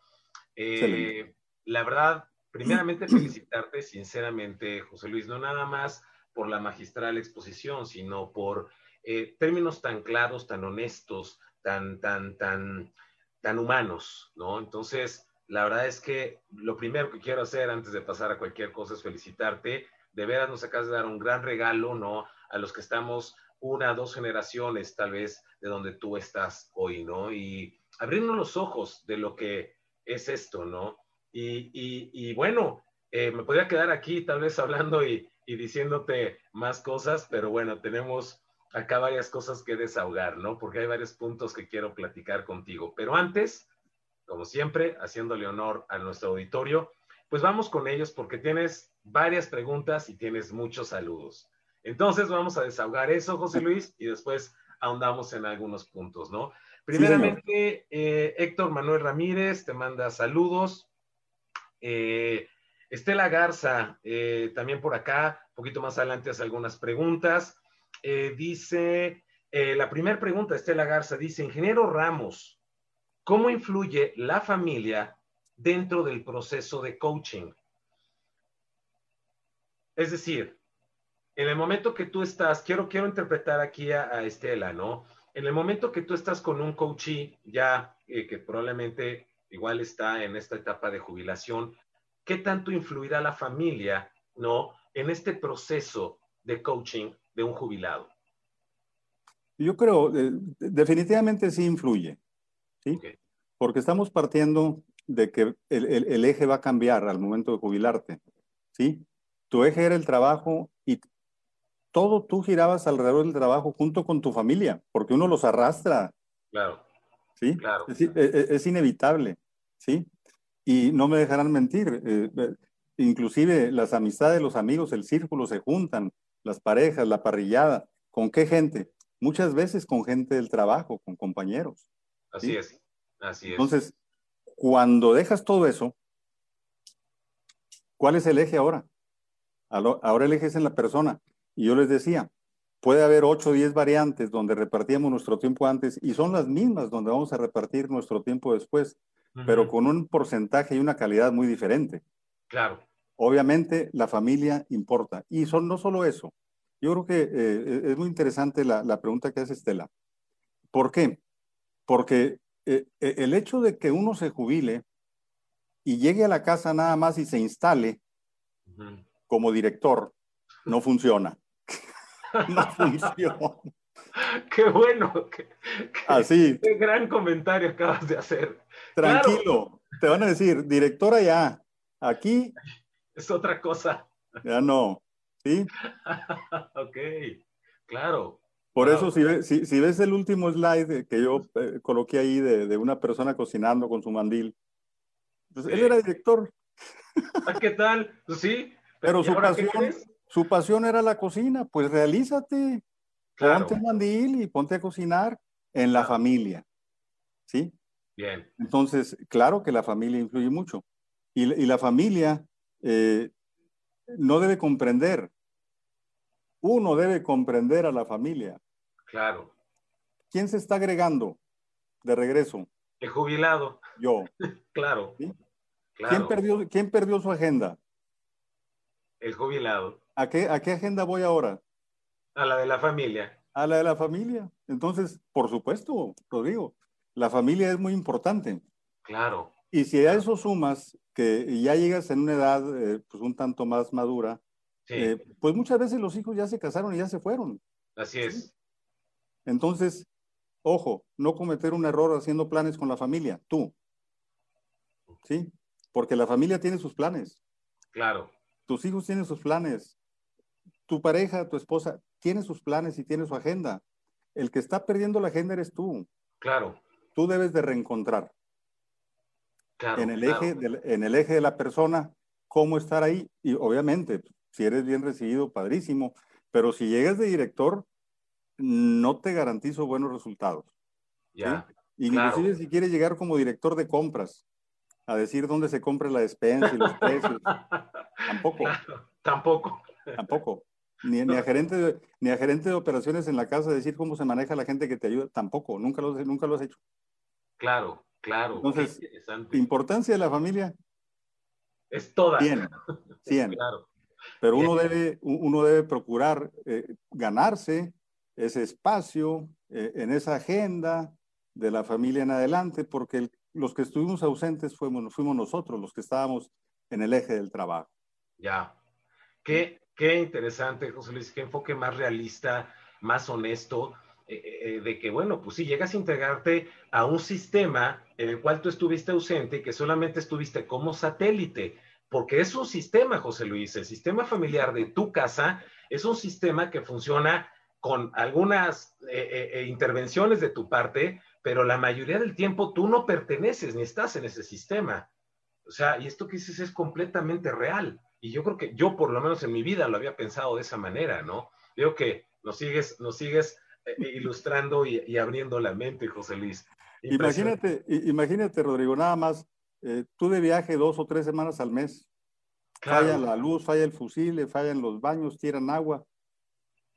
[SPEAKER 1] Eh, la verdad, primeramente felicitarte sinceramente, José Luis, no nada más por la magistral exposición, sino por eh, términos tan claros, tan honestos, tan, tan, tan, tan humanos, ¿no? Entonces, la verdad es que lo primero que quiero hacer antes de pasar a cualquier cosa es felicitarte. De veras nos acabas de dar un gran regalo, ¿no? A los que estamos una, dos generaciones tal vez de donde tú estás hoy, ¿no? Y abrirnos los ojos de lo que es esto, ¿no? Y, bueno, eh, me podría quedar aquí tal vez hablando y, y diciéndote más cosas, pero bueno, tenemos acá varias cosas que desahogar, ¿no? Porque hay varios puntos que quiero platicar contigo. Pero antes, como siempre, haciéndole honor a nuestro auditorio, pues vamos con ellos porque tienes varias preguntas y tienes muchos saludos. Entonces vamos a desahogar eso, José Luis, y después ahondamos en algunos puntos, ¿no? Primeramente, eh, Héctor Manuel Ramírez te manda saludos. Eh, Estela Garza, eh, también por acá, un poquito más adelante hace algunas preguntas. Dice, la primera pregunta, Estela Garza, dice, Ingeniero Ramos, ¿cómo influye la familia dentro del proceso de coaching? Es decir, en el momento que tú estás, quiero, quiero interpretar aquí a, Estela, ¿no? En el momento que tú estás con un coachee ya eh, que probablemente igual está en esta etapa de jubilación, ¿qué tanto influirá la familia, ¿no? En este proceso de coaching de un jubilado.
[SPEAKER 2] Yo creo, eh, definitivamente sí influye, ¿sí? Porque estamos partiendo de que el, el, eje va a cambiar al momento de jubilarte, ¿sí? Tu eje era el trabajo y todo tú girabas alrededor del trabajo junto con tu familia, porque uno los arrastra.
[SPEAKER 1] Claro.
[SPEAKER 2] ¿Sí? Claro. Es, es, inevitable, ¿sí? Y no me dejarán mentir, eh, eh, inclusive las amistades, los amigos, el círculo se juntan, las parejas, la parrillada. ¿Con qué gente? Muchas veces con gente del trabajo, con compañeros.
[SPEAKER 1] Así es, así es.
[SPEAKER 2] Entonces, cuando dejas todo eso, ¿cuál es el eje ahora? Ahora el eje es en la persona. Y yo les decía, puede haber 8 o 10 variantes donde repartíamos nuestro tiempo antes y son las mismas donde vamos a repartir nuestro tiempo después, pero con un porcentaje y una calidad muy diferente.
[SPEAKER 1] Claro.
[SPEAKER 2] Obviamente la familia importa. Y son, no solo eso. Yo creo que eh, es muy interesante la, la, pregunta que hace Estela. ¿Por qué? Porque eh, eh, el hecho de que uno se jubile y llegue a la casa nada más y se instale como director, no funciona. <laughs> no funciona. <laughs>
[SPEAKER 1] Qué bueno. Qué,
[SPEAKER 2] Así.
[SPEAKER 1] Qué gran comentario acabas de hacer.
[SPEAKER 2] Tranquilo. Te van a decir, directora ya. Aquí.
[SPEAKER 1] Es otra cosa.
[SPEAKER 2] Ya no. ¿Sí? <laughs>
[SPEAKER 1] ok. Claro.
[SPEAKER 2] Por eso, si, si, ves el último slide que yo eh, coloqué ahí de, de, una persona cocinando con su mandil, pues él era director.
[SPEAKER 1] Ah, ¿Qué tal? Pues sí.
[SPEAKER 2] Pero su pasión, su pasión era la cocina, pues realízate. Ponte un mandil y ponte a cocinar en la familia. ¿Sí?
[SPEAKER 1] Bien.
[SPEAKER 2] Entonces, claro que la familia influye mucho. Y, y la familia eh, no debe comprender. Uno debe comprender a la familia.
[SPEAKER 1] Claro.
[SPEAKER 2] ¿Quién se está agregando de regreso?
[SPEAKER 1] El jubilado.
[SPEAKER 2] Yo. <laughs>
[SPEAKER 1] claro.
[SPEAKER 2] ¿Sí? claro. ¿Quién, perdió, ¿Quién perdió su agenda?
[SPEAKER 1] El jubilado.
[SPEAKER 2] ¿A qué, ¿A qué agenda voy ahora?
[SPEAKER 1] A la de la familia.
[SPEAKER 2] A la de la familia. Entonces, por supuesto, Rodrigo, la familia es muy importante.
[SPEAKER 1] Claro.
[SPEAKER 2] Y si a eso sumas que ya llegas en una edad eh, pues un tanto más madura,
[SPEAKER 1] sí.
[SPEAKER 2] eh, pues muchas veces los hijos ya se casaron y ya se fueron.
[SPEAKER 1] Así es.
[SPEAKER 2] ¿sí? Entonces, ojo, no cometer un error haciendo planes con la familia, tú. ¿Sí? Porque la familia tiene sus planes.
[SPEAKER 1] Claro.
[SPEAKER 2] Tus hijos tienen sus planes tu pareja, tu esposa, tiene sus planes y tiene su agenda. El que está perdiendo la agenda eres tú.
[SPEAKER 1] Claro.
[SPEAKER 2] Tú debes de reencontrar.
[SPEAKER 1] Claro,
[SPEAKER 2] en, el
[SPEAKER 1] claro.
[SPEAKER 2] eje de, en el eje de la persona, cómo estar ahí. Y obviamente, si eres bien recibido, padrísimo. Pero si llegas de director, no te garantizo buenos resultados.
[SPEAKER 1] Ya.
[SPEAKER 2] ¿sí? Inclusive
[SPEAKER 1] claro.
[SPEAKER 2] si quieres llegar como director de compras, a decir dónde se compra la despensa y los <laughs> precios. tampoco.
[SPEAKER 1] Claro, tampoco.
[SPEAKER 2] Tampoco. Ni, ni, a gerente de, ni a gerente de operaciones en la casa decir cómo se maneja la gente que te ayuda, tampoco, nunca lo, nunca lo has hecho.
[SPEAKER 1] Claro, claro.
[SPEAKER 2] Entonces, importancia de la familia.
[SPEAKER 1] Es toda.
[SPEAKER 2] 100, 100.
[SPEAKER 1] Claro.
[SPEAKER 2] Pero uno debe, uno debe procurar eh, ganarse ese espacio eh, en esa agenda de la familia en adelante, porque el, los que estuvimos ausentes fuimos, fuimos nosotros, los que estábamos en el eje del trabajo.
[SPEAKER 1] Ya. Qué, qué interesante, José Luis, qué enfoque más realista, más honesto, eh, eh, de que, bueno, pues sí, llegas a integrarte a un sistema en el cual tú estuviste ausente y que solamente estuviste como satélite, porque es un sistema, José Luis, el sistema familiar de tu casa es un sistema que funciona con algunas eh, intervenciones de tu parte, pero la mayoría del tiempo tú no perteneces ni estás en ese sistema. O sea, y esto que dices es completamente real. Y yo creo que yo, por lo menos en mi vida, lo había pensado de esa manera, ¿no? Veo que nos sigues, nos sigues ilustrando y, y, abriendo la mente, José Luis.
[SPEAKER 2] Imagínate, imagínate, Rodrigo, nada más, eh, tú de viaje dos o tres semanas al mes. Claro. Falla la luz, falla el fusil, fallan los baños, tiran agua.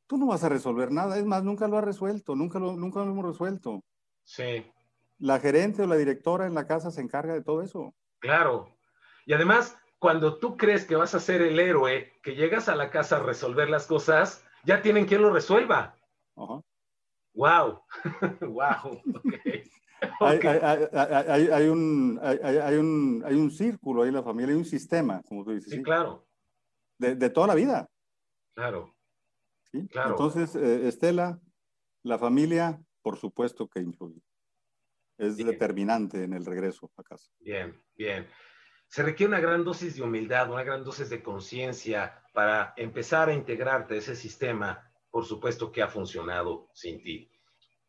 [SPEAKER 2] Tú no vas a resolver nada. Es más, nunca lo has resuelto, nunca lo, nunca lo hemos resuelto.
[SPEAKER 1] Sí.
[SPEAKER 2] La gerente o la directora en la casa se encarga de todo eso.
[SPEAKER 1] Claro. Y además, cuando tú crees que vas a ser el héroe, que llegas a la casa a resolver las cosas, ya tienen quien lo resuelva.
[SPEAKER 2] -huh.
[SPEAKER 1] Wow. <laughs> wow. Okay.
[SPEAKER 2] Hay, hay, hay, hay, un, hay, un, hay un círculo ahí en la familia, hay un sistema, como tú dices.
[SPEAKER 1] Sí, ¿sí? claro.
[SPEAKER 2] De, de, toda la vida.
[SPEAKER 1] Claro.
[SPEAKER 2] ¿Sí?
[SPEAKER 1] claro.
[SPEAKER 2] Entonces, eh, Estela, la familia, por supuesto que influye. Es bien. determinante en el regreso a casa.
[SPEAKER 1] Bien, bien. Se requiere una gran dosis de humildad, una gran dosis de conciencia para empezar a integrarte a ese sistema, por supuesto que ha funcionado sin ti.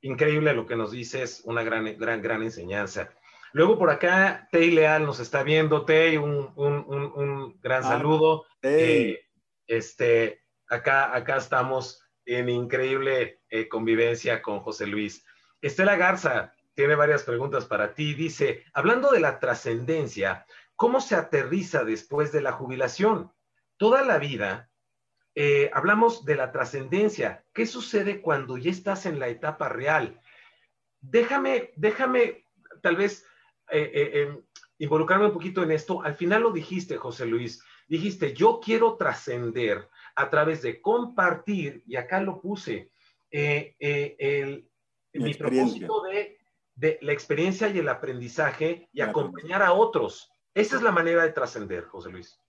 [SPEAKER 1] Increíble lo que nos dices, una gran, gran, gran enseñanza. Luego por acá, Tei Leal nos está viendo. Tei, un, un, un, un gran ah, saludo. Eh, este, acá, acá estamos en increíble eh, convivencia con José Luis. Estela Garza tiene varias preguntas para ti. Dice, hablando de la trascendencia, ¿cómo se aterriza después de la jubilación? Toda la vida eh, hablamos de la trascendencia. ¿Qué sucede cuando ya estás en la etapa real? Déjame, déjame tal vez eh, eh, involucrarme un poquito en esto. Al final lo dijiste, José Luis. Dijiste, yo quiero trascender a través de compartir, y acá lo puse, el, mi propósito de, de, la experiencia y el aprendizaje y acompañar a otros. Esa es la manera de trascender, José Luis.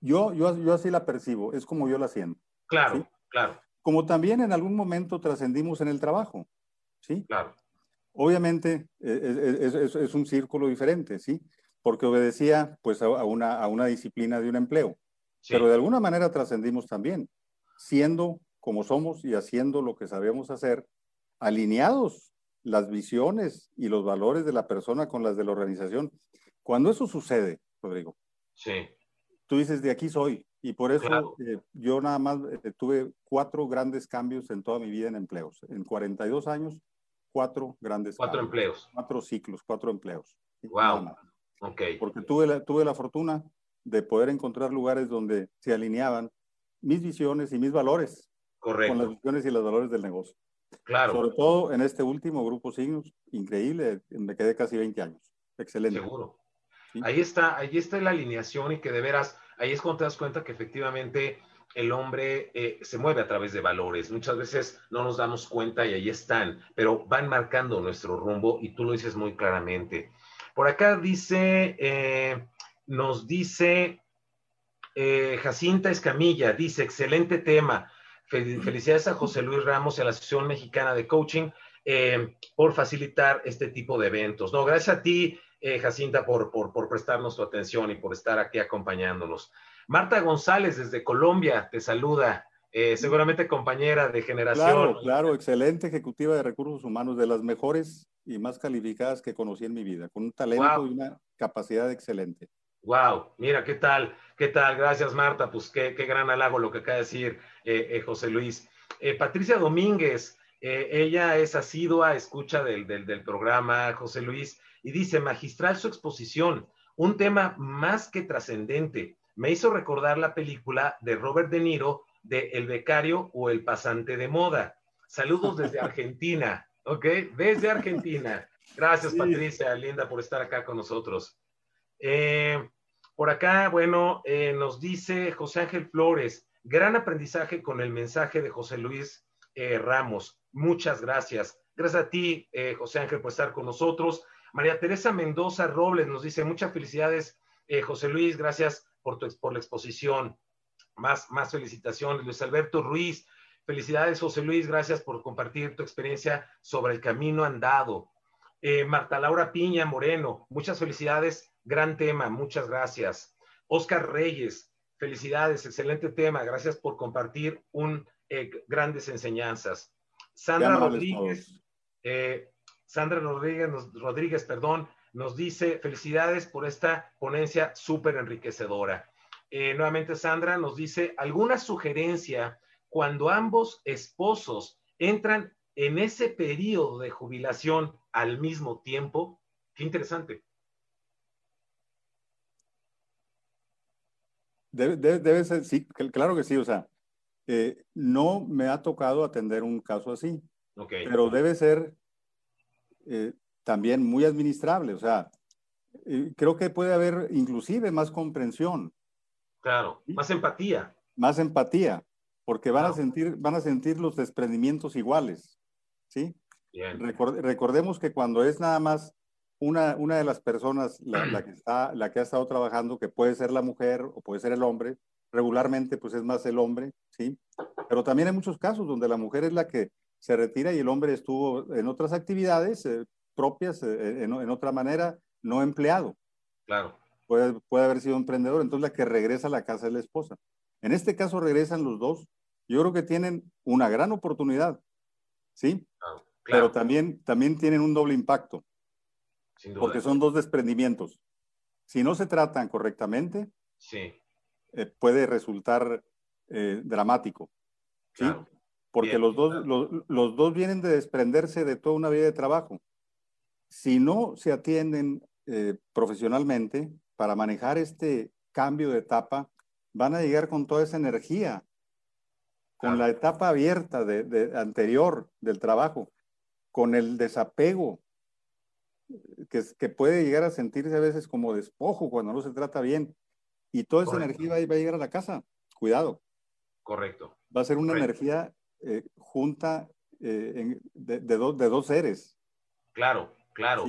[SPEAKER 2] Yo, yo, yo así la percibo, es como yo la siento.
[SPEAKER 1] Claro, claro.
[SPEAKER 2] Como también en algún momento trascendimos en el trabajo, ¿sí?
[SPEAKER 1] Claro.
[SPEAKER 2] Obviamente e, e, e, es, es, un círculo diferente, ¿sí? Porque obedecía pues a una, a una disciplina de un empleo. Pero de alguna manera trascendimos también, siendo como somos y haciendo lo que sabemos hacer, alineados las visiones y los valores de la persona con las de la organización. Cuando eso sucede, Rodrigo,
[SPEAKER 1] sí
[SPEAKER 2] tú dices, de aquí soy. Y por eso eh, yo nada más eh, tuve cuatro grandes cambios en toda mi vida en empleos. En 42 años, cuatro grandes
[SPEAKER 1] Cuatro empleos.
[SPEAKER 2] Cuatro ciclos, cuatro empleos.
[SPEAKER 1] Wow. Ok.
[SPEAKER 2] Porque tuve la, tuve la fortuna de poder encontrar lugares donde se alineaban mis visiones y mis valores.
[SPEAKER 1] Correcto.
[SPEAKER 2] Con las visiones y los valores del negocio.
[SPEAKER 1] Claro.
[SPEAKER 2] Sobre todo en este último grupo Signos, increíble, me quedé casi 20 años. Excelente.
[SPEAKER 1] Seguro. Ahí está, ahí está la alineación y que de veras, ahí es cuando te das cuenta que efectivamente el hombre eh, se mueve a través de valores. Muchas veces no nos damos cuenta y ahí están, pero van marcando nuestro rumbo y tú lo dices muy claramente. Por acá dice, eh, nos dice eh, Jacinta Escamilla, dice, excelente tema. Felicidades a José Luis Ramos y a la Asociación Mexicana de Coaching por facilitar este tipo de eventos. No, gracias a ti, eh, Jacinta, por, por, prestarnos tu atención y por estar aquí acompañándonos. Marta González, desde Colombia, te saluda. Eh, seguramente compañera de generación.
[SPEAKER 2] Claro, claro, excelente ejecutiva de recursos humanos, de las mejores y más calificadas que conocí en mi vida, con un talento y una capacidad excelente.
[SPEAKER 1] Wow, mira, ¿qué tal? ¿Qué tal? Gracias, Marta. Pues qué, qué gran halago lo que acaba de decir eh, José Luis. Patricia Domínguez, ella es asidua, escucha del, del, del programa, José Luis, y dice, magistral su exposición, un tema más que trascendente. Me hizo recordar la película de Robert De Niro de El becario o el pasante de moda. Saludos desde <laughs> Argentina, ¿ok? Desde Argentina. Gracias, Patricia, linda, por estar acá con nosotros. Eh, por acá, bueno, eh, nos dice José Ángel Flores, gran aprendizaje con el mensaje de José Luis eh, Ramos. Muchas gracias. Gracias a ti, José Ángel, por estar con nosotros. María Teresa Mendoza Robles nos dice, muchas felicidades, eh, José Luis, gracias por, tu, por la exposición. Más, más felicitaciones. Luis Alberto Ruiz, felicidades, José Luis, gracias por compartir tu experiencia sobre el camino andado. Eh, Marta Laura Piña Moreno, muchas felicidades, gran tema, muchas gracias. Oscar Reyes, felicidades, excelente tema, gracias por compartir un eh, grandes enseñanzas. Sandra Rodríguez, Sandra Rodríguez, Rodríguez perdón, nos dice felicidades por esta ponencia súper enriquecedora. Eh, nuevamente Sandra nos dice alguna sugerencia cuando ambos esposos entran en ese periodo de jubilación al mismo tiempo. Qué interesante.
[SPEAKER 2] Debe, ser, sí, claro que sí, o sea, eh, no me ha tocado atender un caso así,
[SPEAKER 1] okay.
[SPEAKER 2] pero debe ser eh, también muy administrable. O sea, eh, creo que puede haber inclusive más comprensión.
[SPEAKER 1] Claro, más empatía.
[SPEAKER 2] Más empatía, porque van, a, sentir, van a sentir los desprendimientos iguales. ¿sí? recordemos que cuando es nada más una, una de las personas la, que <clears throat> está, la que ha estado trabajando, que puede ser la mujer o puede ser el hombre, regularmente pues es más el hombre, ¿sí? Pero también hay muchos casos donde la mujer es la que se retira y el hombre estuvo en otras actividades eh, propias, eh, en, otra manera, no empleado.
[SPEAKER 1] Claro.
[SPEAKER 2] Puede, puede haber sido emprendedor, entonces la que regresa a la casa es la esposa. En este caso regresan los dos. Yo creo que tienen una gran oportunidad, ¿sí? Claro, Pero también, también tienen un doble impacto.
[SPEAKER 1] Sin duda.
[SPEAKER 2] Porque son dos desprendimientos. Si no se tratan correctamente,
[SPEAKER 1] sí.
[SPEAKER 2] Eh, puede resultar dramático. ¿sí? Claro porque los, dos, los, dos vienen de desprenderse de toda una vida de trabajo. Si no se atienden eh, profesionalmente para manejar este cambio de etapa, van a llegar con toda esa energía con la etapa abierta de, anterior del trabajo, con el desapego, que, que, puede llegar a sentirse a veces como despojo cuando no se trata bien. Y toda esa energía va, a llegar a la casa. Cuidado.
[SPEAKER 1] Correcto.
[SPEAKER 2] Va a ser una energía eh, junta eh, de, de, de, dos seres.
[SPEAKER 1] Claro, claro.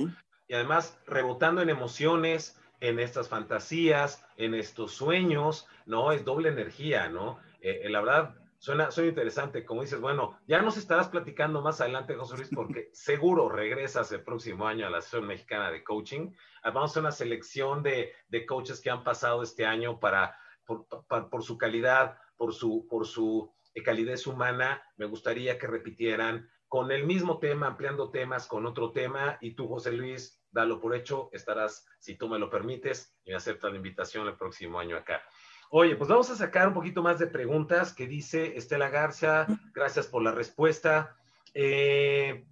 [SPEAKER 1] Y además rebotando en emociones, en estas fantasías, en estos sueños, ¿no? Es doble energía, ¿no? Eh, la verdad, suena, suena interesante. Como dices, bueno, ya nos estarás platicando más adelante, José Luis, porque <laughs> seguro regresas el próximo año a la Asociación Mexicana de Coaching. Ah, vamos a una selección de, de coaches que han pasado este año para, por, por su calidad, por su, por su calidez humana. Me gustaría que repitieran con el mismo tema, ampliando temas con otro tema. Y tú, José Luis, dalo por hecho, estarás, si tú me lo permites, y me aceptas la invitación el próximo año acá. Oye, pues vamos a sacar un poquito más de preguntas que dice Estela Garza. Gracias por la respuesta. Eh,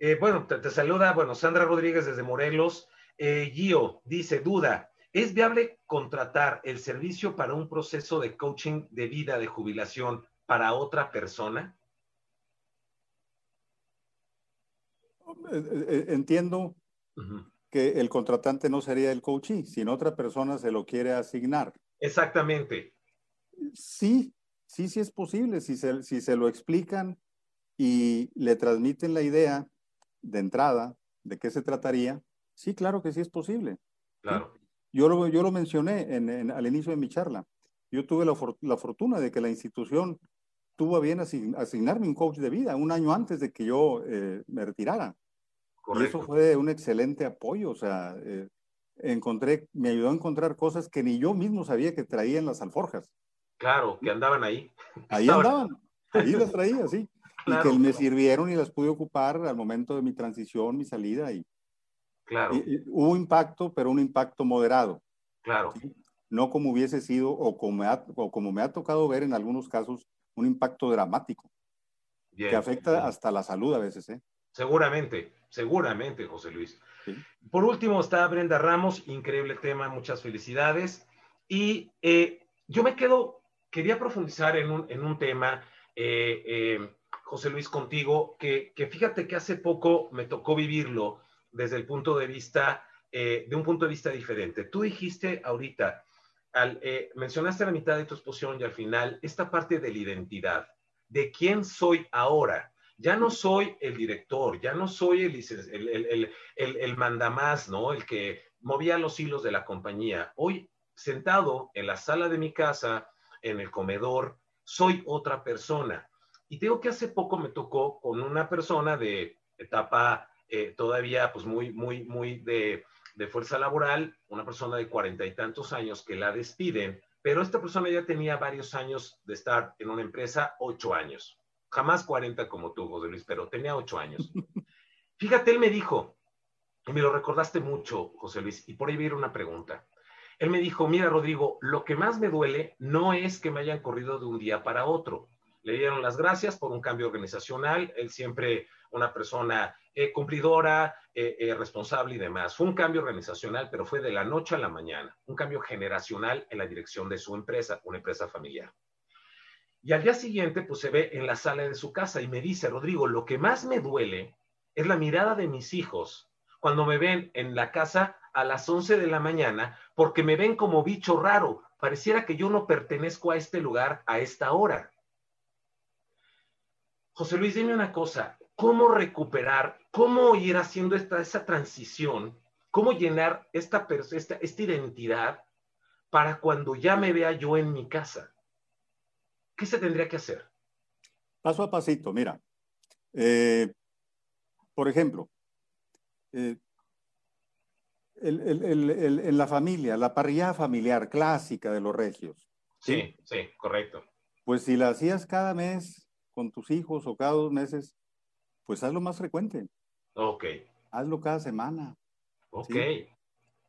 [SPEAKER 1] eh, bueno, te, saluda, bueno, Sandra Rodríguez desde Morelos. Eh, Gio dice, duda, ¿es viable contratar el servicio para un proceso de coaching de vida de jubilación para otra persona?
[SPEAKER 2] Entiendo que el contratante no sería el coachee, sino otra persona se lo quiere asignar.
[SPEAKER 1] Exactamente.
[SPEAKER 2] Sí, sí, sí es posible, si se, si se lo explican y le transmiten la idea de entrada de qué se trataría, sí, claro que sí es posible.
[SPEAKER 1] Claro.
[SPEAKER 2] Yo, lo, yo lo mencioné en, al inicio de mi charla. Yo tuve la, la fortuna de que la institución tuvo a bien asignarme un coach de vida un año antes de que yo eh, me retirara. Y eso fue un excelente apoyo, o sea, eh, encontré, me ayudó a encontrar cosas que ni yo mismo sabía que traían las alforjas.
[SPEAKER 1] Claro, que andaban ahí.
[SPEAKER 2] Ahí <laughs> andaban, ahí las traía, sí. <laughs> Y que me sirvieron y las pude ocupar al momento de mi transición, mi salida. Y,
[SPEAKER 1] claro.
[SPEAKER 2] hubo impacto, pero un impacto moderado.
[SPEAKER 1] Claro.
[SPEAKER 2] No como hubiese sido o como, ha, o como me ha tocado ver en algunos casos, un impacto dramático. que afecta hasta la salud a veces, ¿eh?
[SPEAKER 1] Seguramente, seguramente, José Luis. Por último está Brenda Ramos, increíble tema, muchas felicidades. Y eh, yo me quedo, quería profundizar en un, tema, eh, eh, José Luis, contigo, que, fíjate que hace poco me tocó vivirlo desde el punto de vista, de un punto de vista diferente. Tú dijiste ahorita, al, mencionaste la mitad de tu exposición y al final esta parte de la identidad, de quién soy ahora ya no soy el director, ya no soy el, el, el, el, mandamás, ¿no? El que movía los hilos de la compañía. Hoy, sentado en la sala de mi casa, en el comedor, soy otra persona. Y tengo que hace poco me tocó con una persona de etapa eh, todavía, pues muy, muy, muy de, de fuerza laboral, una persona de cuarenta y tantos años que la despiden, pero esta persona ya tenía varios años de estar en una empresa, ocho años jamás 40 como tú, José Luis, pero tenía 8 años. <laughs> Fíjate, él me dijo, y me lo recordaste mucho, José Luis, y por ahí viene una pregunta. Él me dijo, mira, Rodrigo, lo que más me duele no es que me hayan corrido de un día para otro. Le dieron las gracias por un cambio organizacional, él siempre una persona eh, cumplidora, eh, eh, responsable y demás. Fue un cambio organizacional, pero fue de la noche a la mañana, un cambio generacional en la dirección de su empresa, una empresa familiar. Y al día siguiente, pues se ve en la sala de su casa y me dice, Rodrigo, lo que más me duele es la mirada de mis hijos cuando me ven en la casa a las 11 de la mañana, porque me ven como bicho raro. Pareciera que yo no pertenezco a este lugar a esta hora. José Luis, dime una cosa, ¿cómo recuperar, cómo ir haciendo esta, esa transición, cómo llenar esta, esta, esta identidad para cuando ya me vea yo en mi casa? ¿Qué se tendría que hacer?
[SPEAKER 2] Paso a pasito, mira. Eh, por ejemplo, eh, en la familia, la parrilla familiar clásica de los regios.
[SPEAKER 1] ¿sí? sí, correcto.
[SPEAKER 2] Pues si la hacías cada mes con tus hijos o cada dos meses, pues hazlo más frecuente.
[SPEAKER 1] Ok.
[SPEAKER 2] Hazlo cada semana.
[SPEAKER 1] Ok.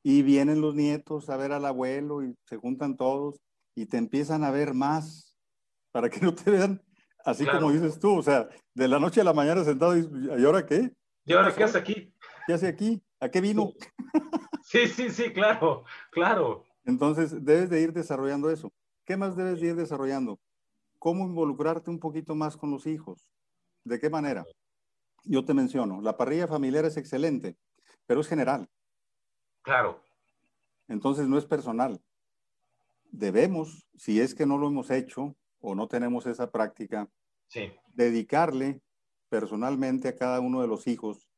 [SPEAKER 2] Y vienen los nietos a ver al abuelo y se juntan todos y te empiezan a ver más para que no te vean así como dices tú, o sea, de la noche a la mañana sentado y, ¿y ahora qué?
[SPEAKER 1] ¿Y ahora qué hace aquí?
[SPEAKER 2] ¿Qué hace aquí? ¿A qué vino?
[SPEAKER 1] Sí, sí, sí, claro, claro.
[SPEAKER 2] Entonces, debes de ir desarrollando eso. ¿Qué más debes de ir desarrollando? cómo involucrarte un poquito más con los hijos. ¿De qué manera? Yo te menciono, la parrilla familiar es excelente, pero es general.
[SPEAKER 1] Claro.
[SPEAKER 2] Entonces no es personal. Debemos, si es que no lo hemos hecho o no tenemos esa práctica, dedicarle personalmente a cada uno de los hijos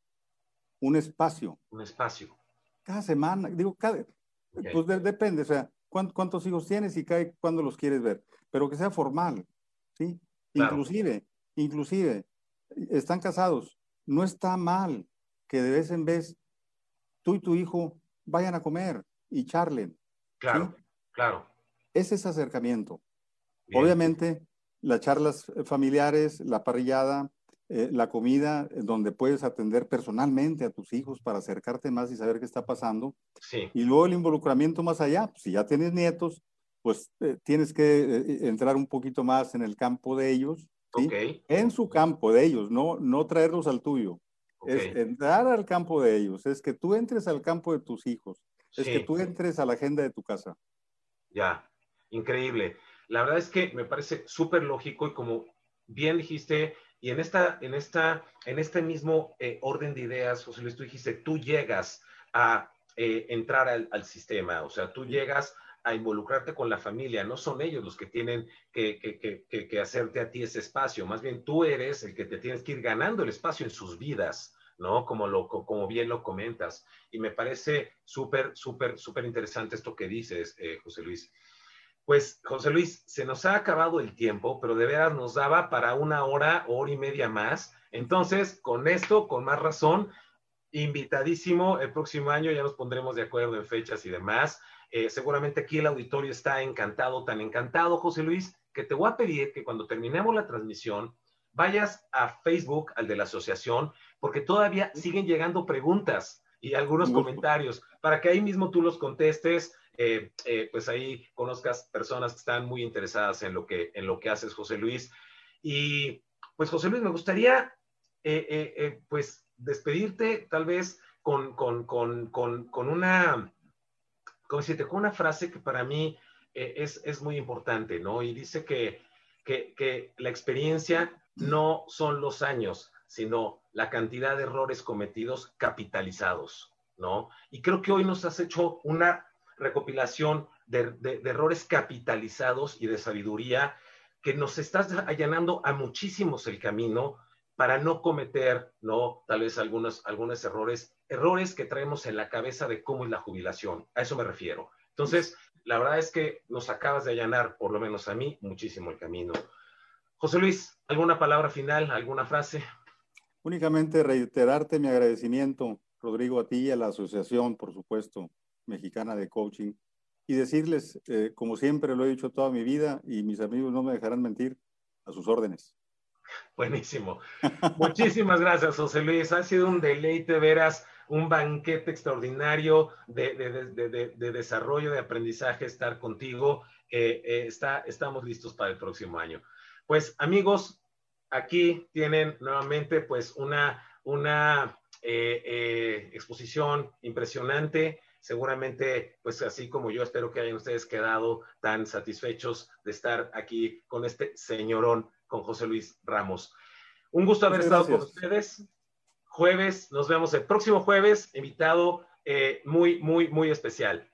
[SPEAKER 2] un espacio.
[SPEAKER 1] Un espacio.
[SPEAKER 2] Cada semana, digo, cada, pues depende, o sea, ¿cuántos, hijos tienes y cada, cuándo los quieres ver? Pero que sea formal, ¿sí? Inclusive, inclusive, están casados, no está mal que de vez en vez tú y tu hijo vayan a comer y charlen.
[SPEAKER 1] Claro, claro.
[SPEAKER 2] Ese es Obviamente, las charlas familiares, la parrillada, eh, la comida, eh, donde puedes atender personalmente a tus hijos para acercarte más y saber qué está pasando.
[SPEAKER 1] Sí.
[SPEAKER 2] Y luego el involucramiento más allá. Pues, si ya tienes nietos, pues eh, tienes que entrar un poquito más en el campo de ellos. ¿sí? En su campo de ellos, no, no traerlos al tuyo. Es entrar al campo de ellos, es que tú entres al campo de tus hijos, es que tú entres a la agenda de tu casa.
[SPEAKER 1] Ya, increíble. La verdad es que me parece súper lógico y como bien dijiste, y en, esta, en, esta, en este mismo eh, orden de ideas, José Luis, tú dijiste, tú llegas a eh, entrar al, sistema, o sea, tú llegas a involucrarte con la familia, no son ellos los que tienen que, que, que, hacerte a ti ese espacio, más bien tú eres el que te tienes que ir ganando el espacio en sus vidas, ¿no? Como, lo, como bien lo comentas. Y me parece súper, súper, súper interesante esto que dices, eh, José Luis. Pues, José Luis, se nos ha acabado el tiempo, pero de veras nos daba para una hora, hora y media más. Entonces, con esto, con más razón, invitadísimo. El próximo año ya nos pondremos de acuerdo en fechas y demás. Eh, seguramente aquí el auditorio está encantado, tan encantado, José Luis, que te voy a pedir que cuando terminemos la transmisión, vayas a Facebook, al de la asociación, porque todavía siguen llegando preguntas y algunos comentarios, para que ahí mismo tú los contestes eh, eh, pues ahí conozcas personas que están muy interesadas en lo que, en lo que haces, José Luis. Y pues José Luis, me gustaría eh, pues despedirte tal vez con, con, con, con una, con una frase que para mí es, es, muy importante, ¿no? Y dice que, que, que la experiencia no son los años, sino la cantidad de errores cometidos capitalizados, ¿no? Y creo que hoy nos has hecho una recopilación de, errores capitalizados y de sabiduría que nos estás allanando a muchísimos el camino para no cometer, ¿no? Tal vez algunos, algunos errores, errores que traemos en la cabeza de cómo es la jubilación. A eso me refiero. Entonces, la verdad es que nos acabas de allanar, por lo menos a mí, muchísimo el camino. José Luis, ¿alguna palabra final, alguna frase?
[SPEAKER 2] Únicamente reiterarte mi agradecimiento, Rodrigo, a ti y a la asociación, por supuesto, mexicana de coaching y decirles, eh, como siempre lo he dicho toda mi vida y mis amigos no me dejarán mentir, a sus órdenes.
[SPEAKER 1] Buenísimo. <laughs> Muchísimas gracias, José Luis. Ha sido un deleite, veras, un banquete extraordinario de, de, desarrollo, de aprendizaje, estar contigo. Eh, eh, está, estamos listos para el próximo año. Pues amigos, aquí tienen nuevamente pues una, una exposición impresionante seguramente, pues así como yo espero que hayan ustedes quedado tan satisfechos de estar aquí con este señorón, con José Luis Ramos. Un gusto haber estado con ustedes. Jueves, nos vemos el próximo jueves, invitado eh, muy, muy, muy especial.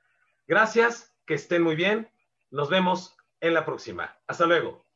[SPEAKER 1] Gracias, que estén muy bien. Nos vemos en la próxima. Hasta luego.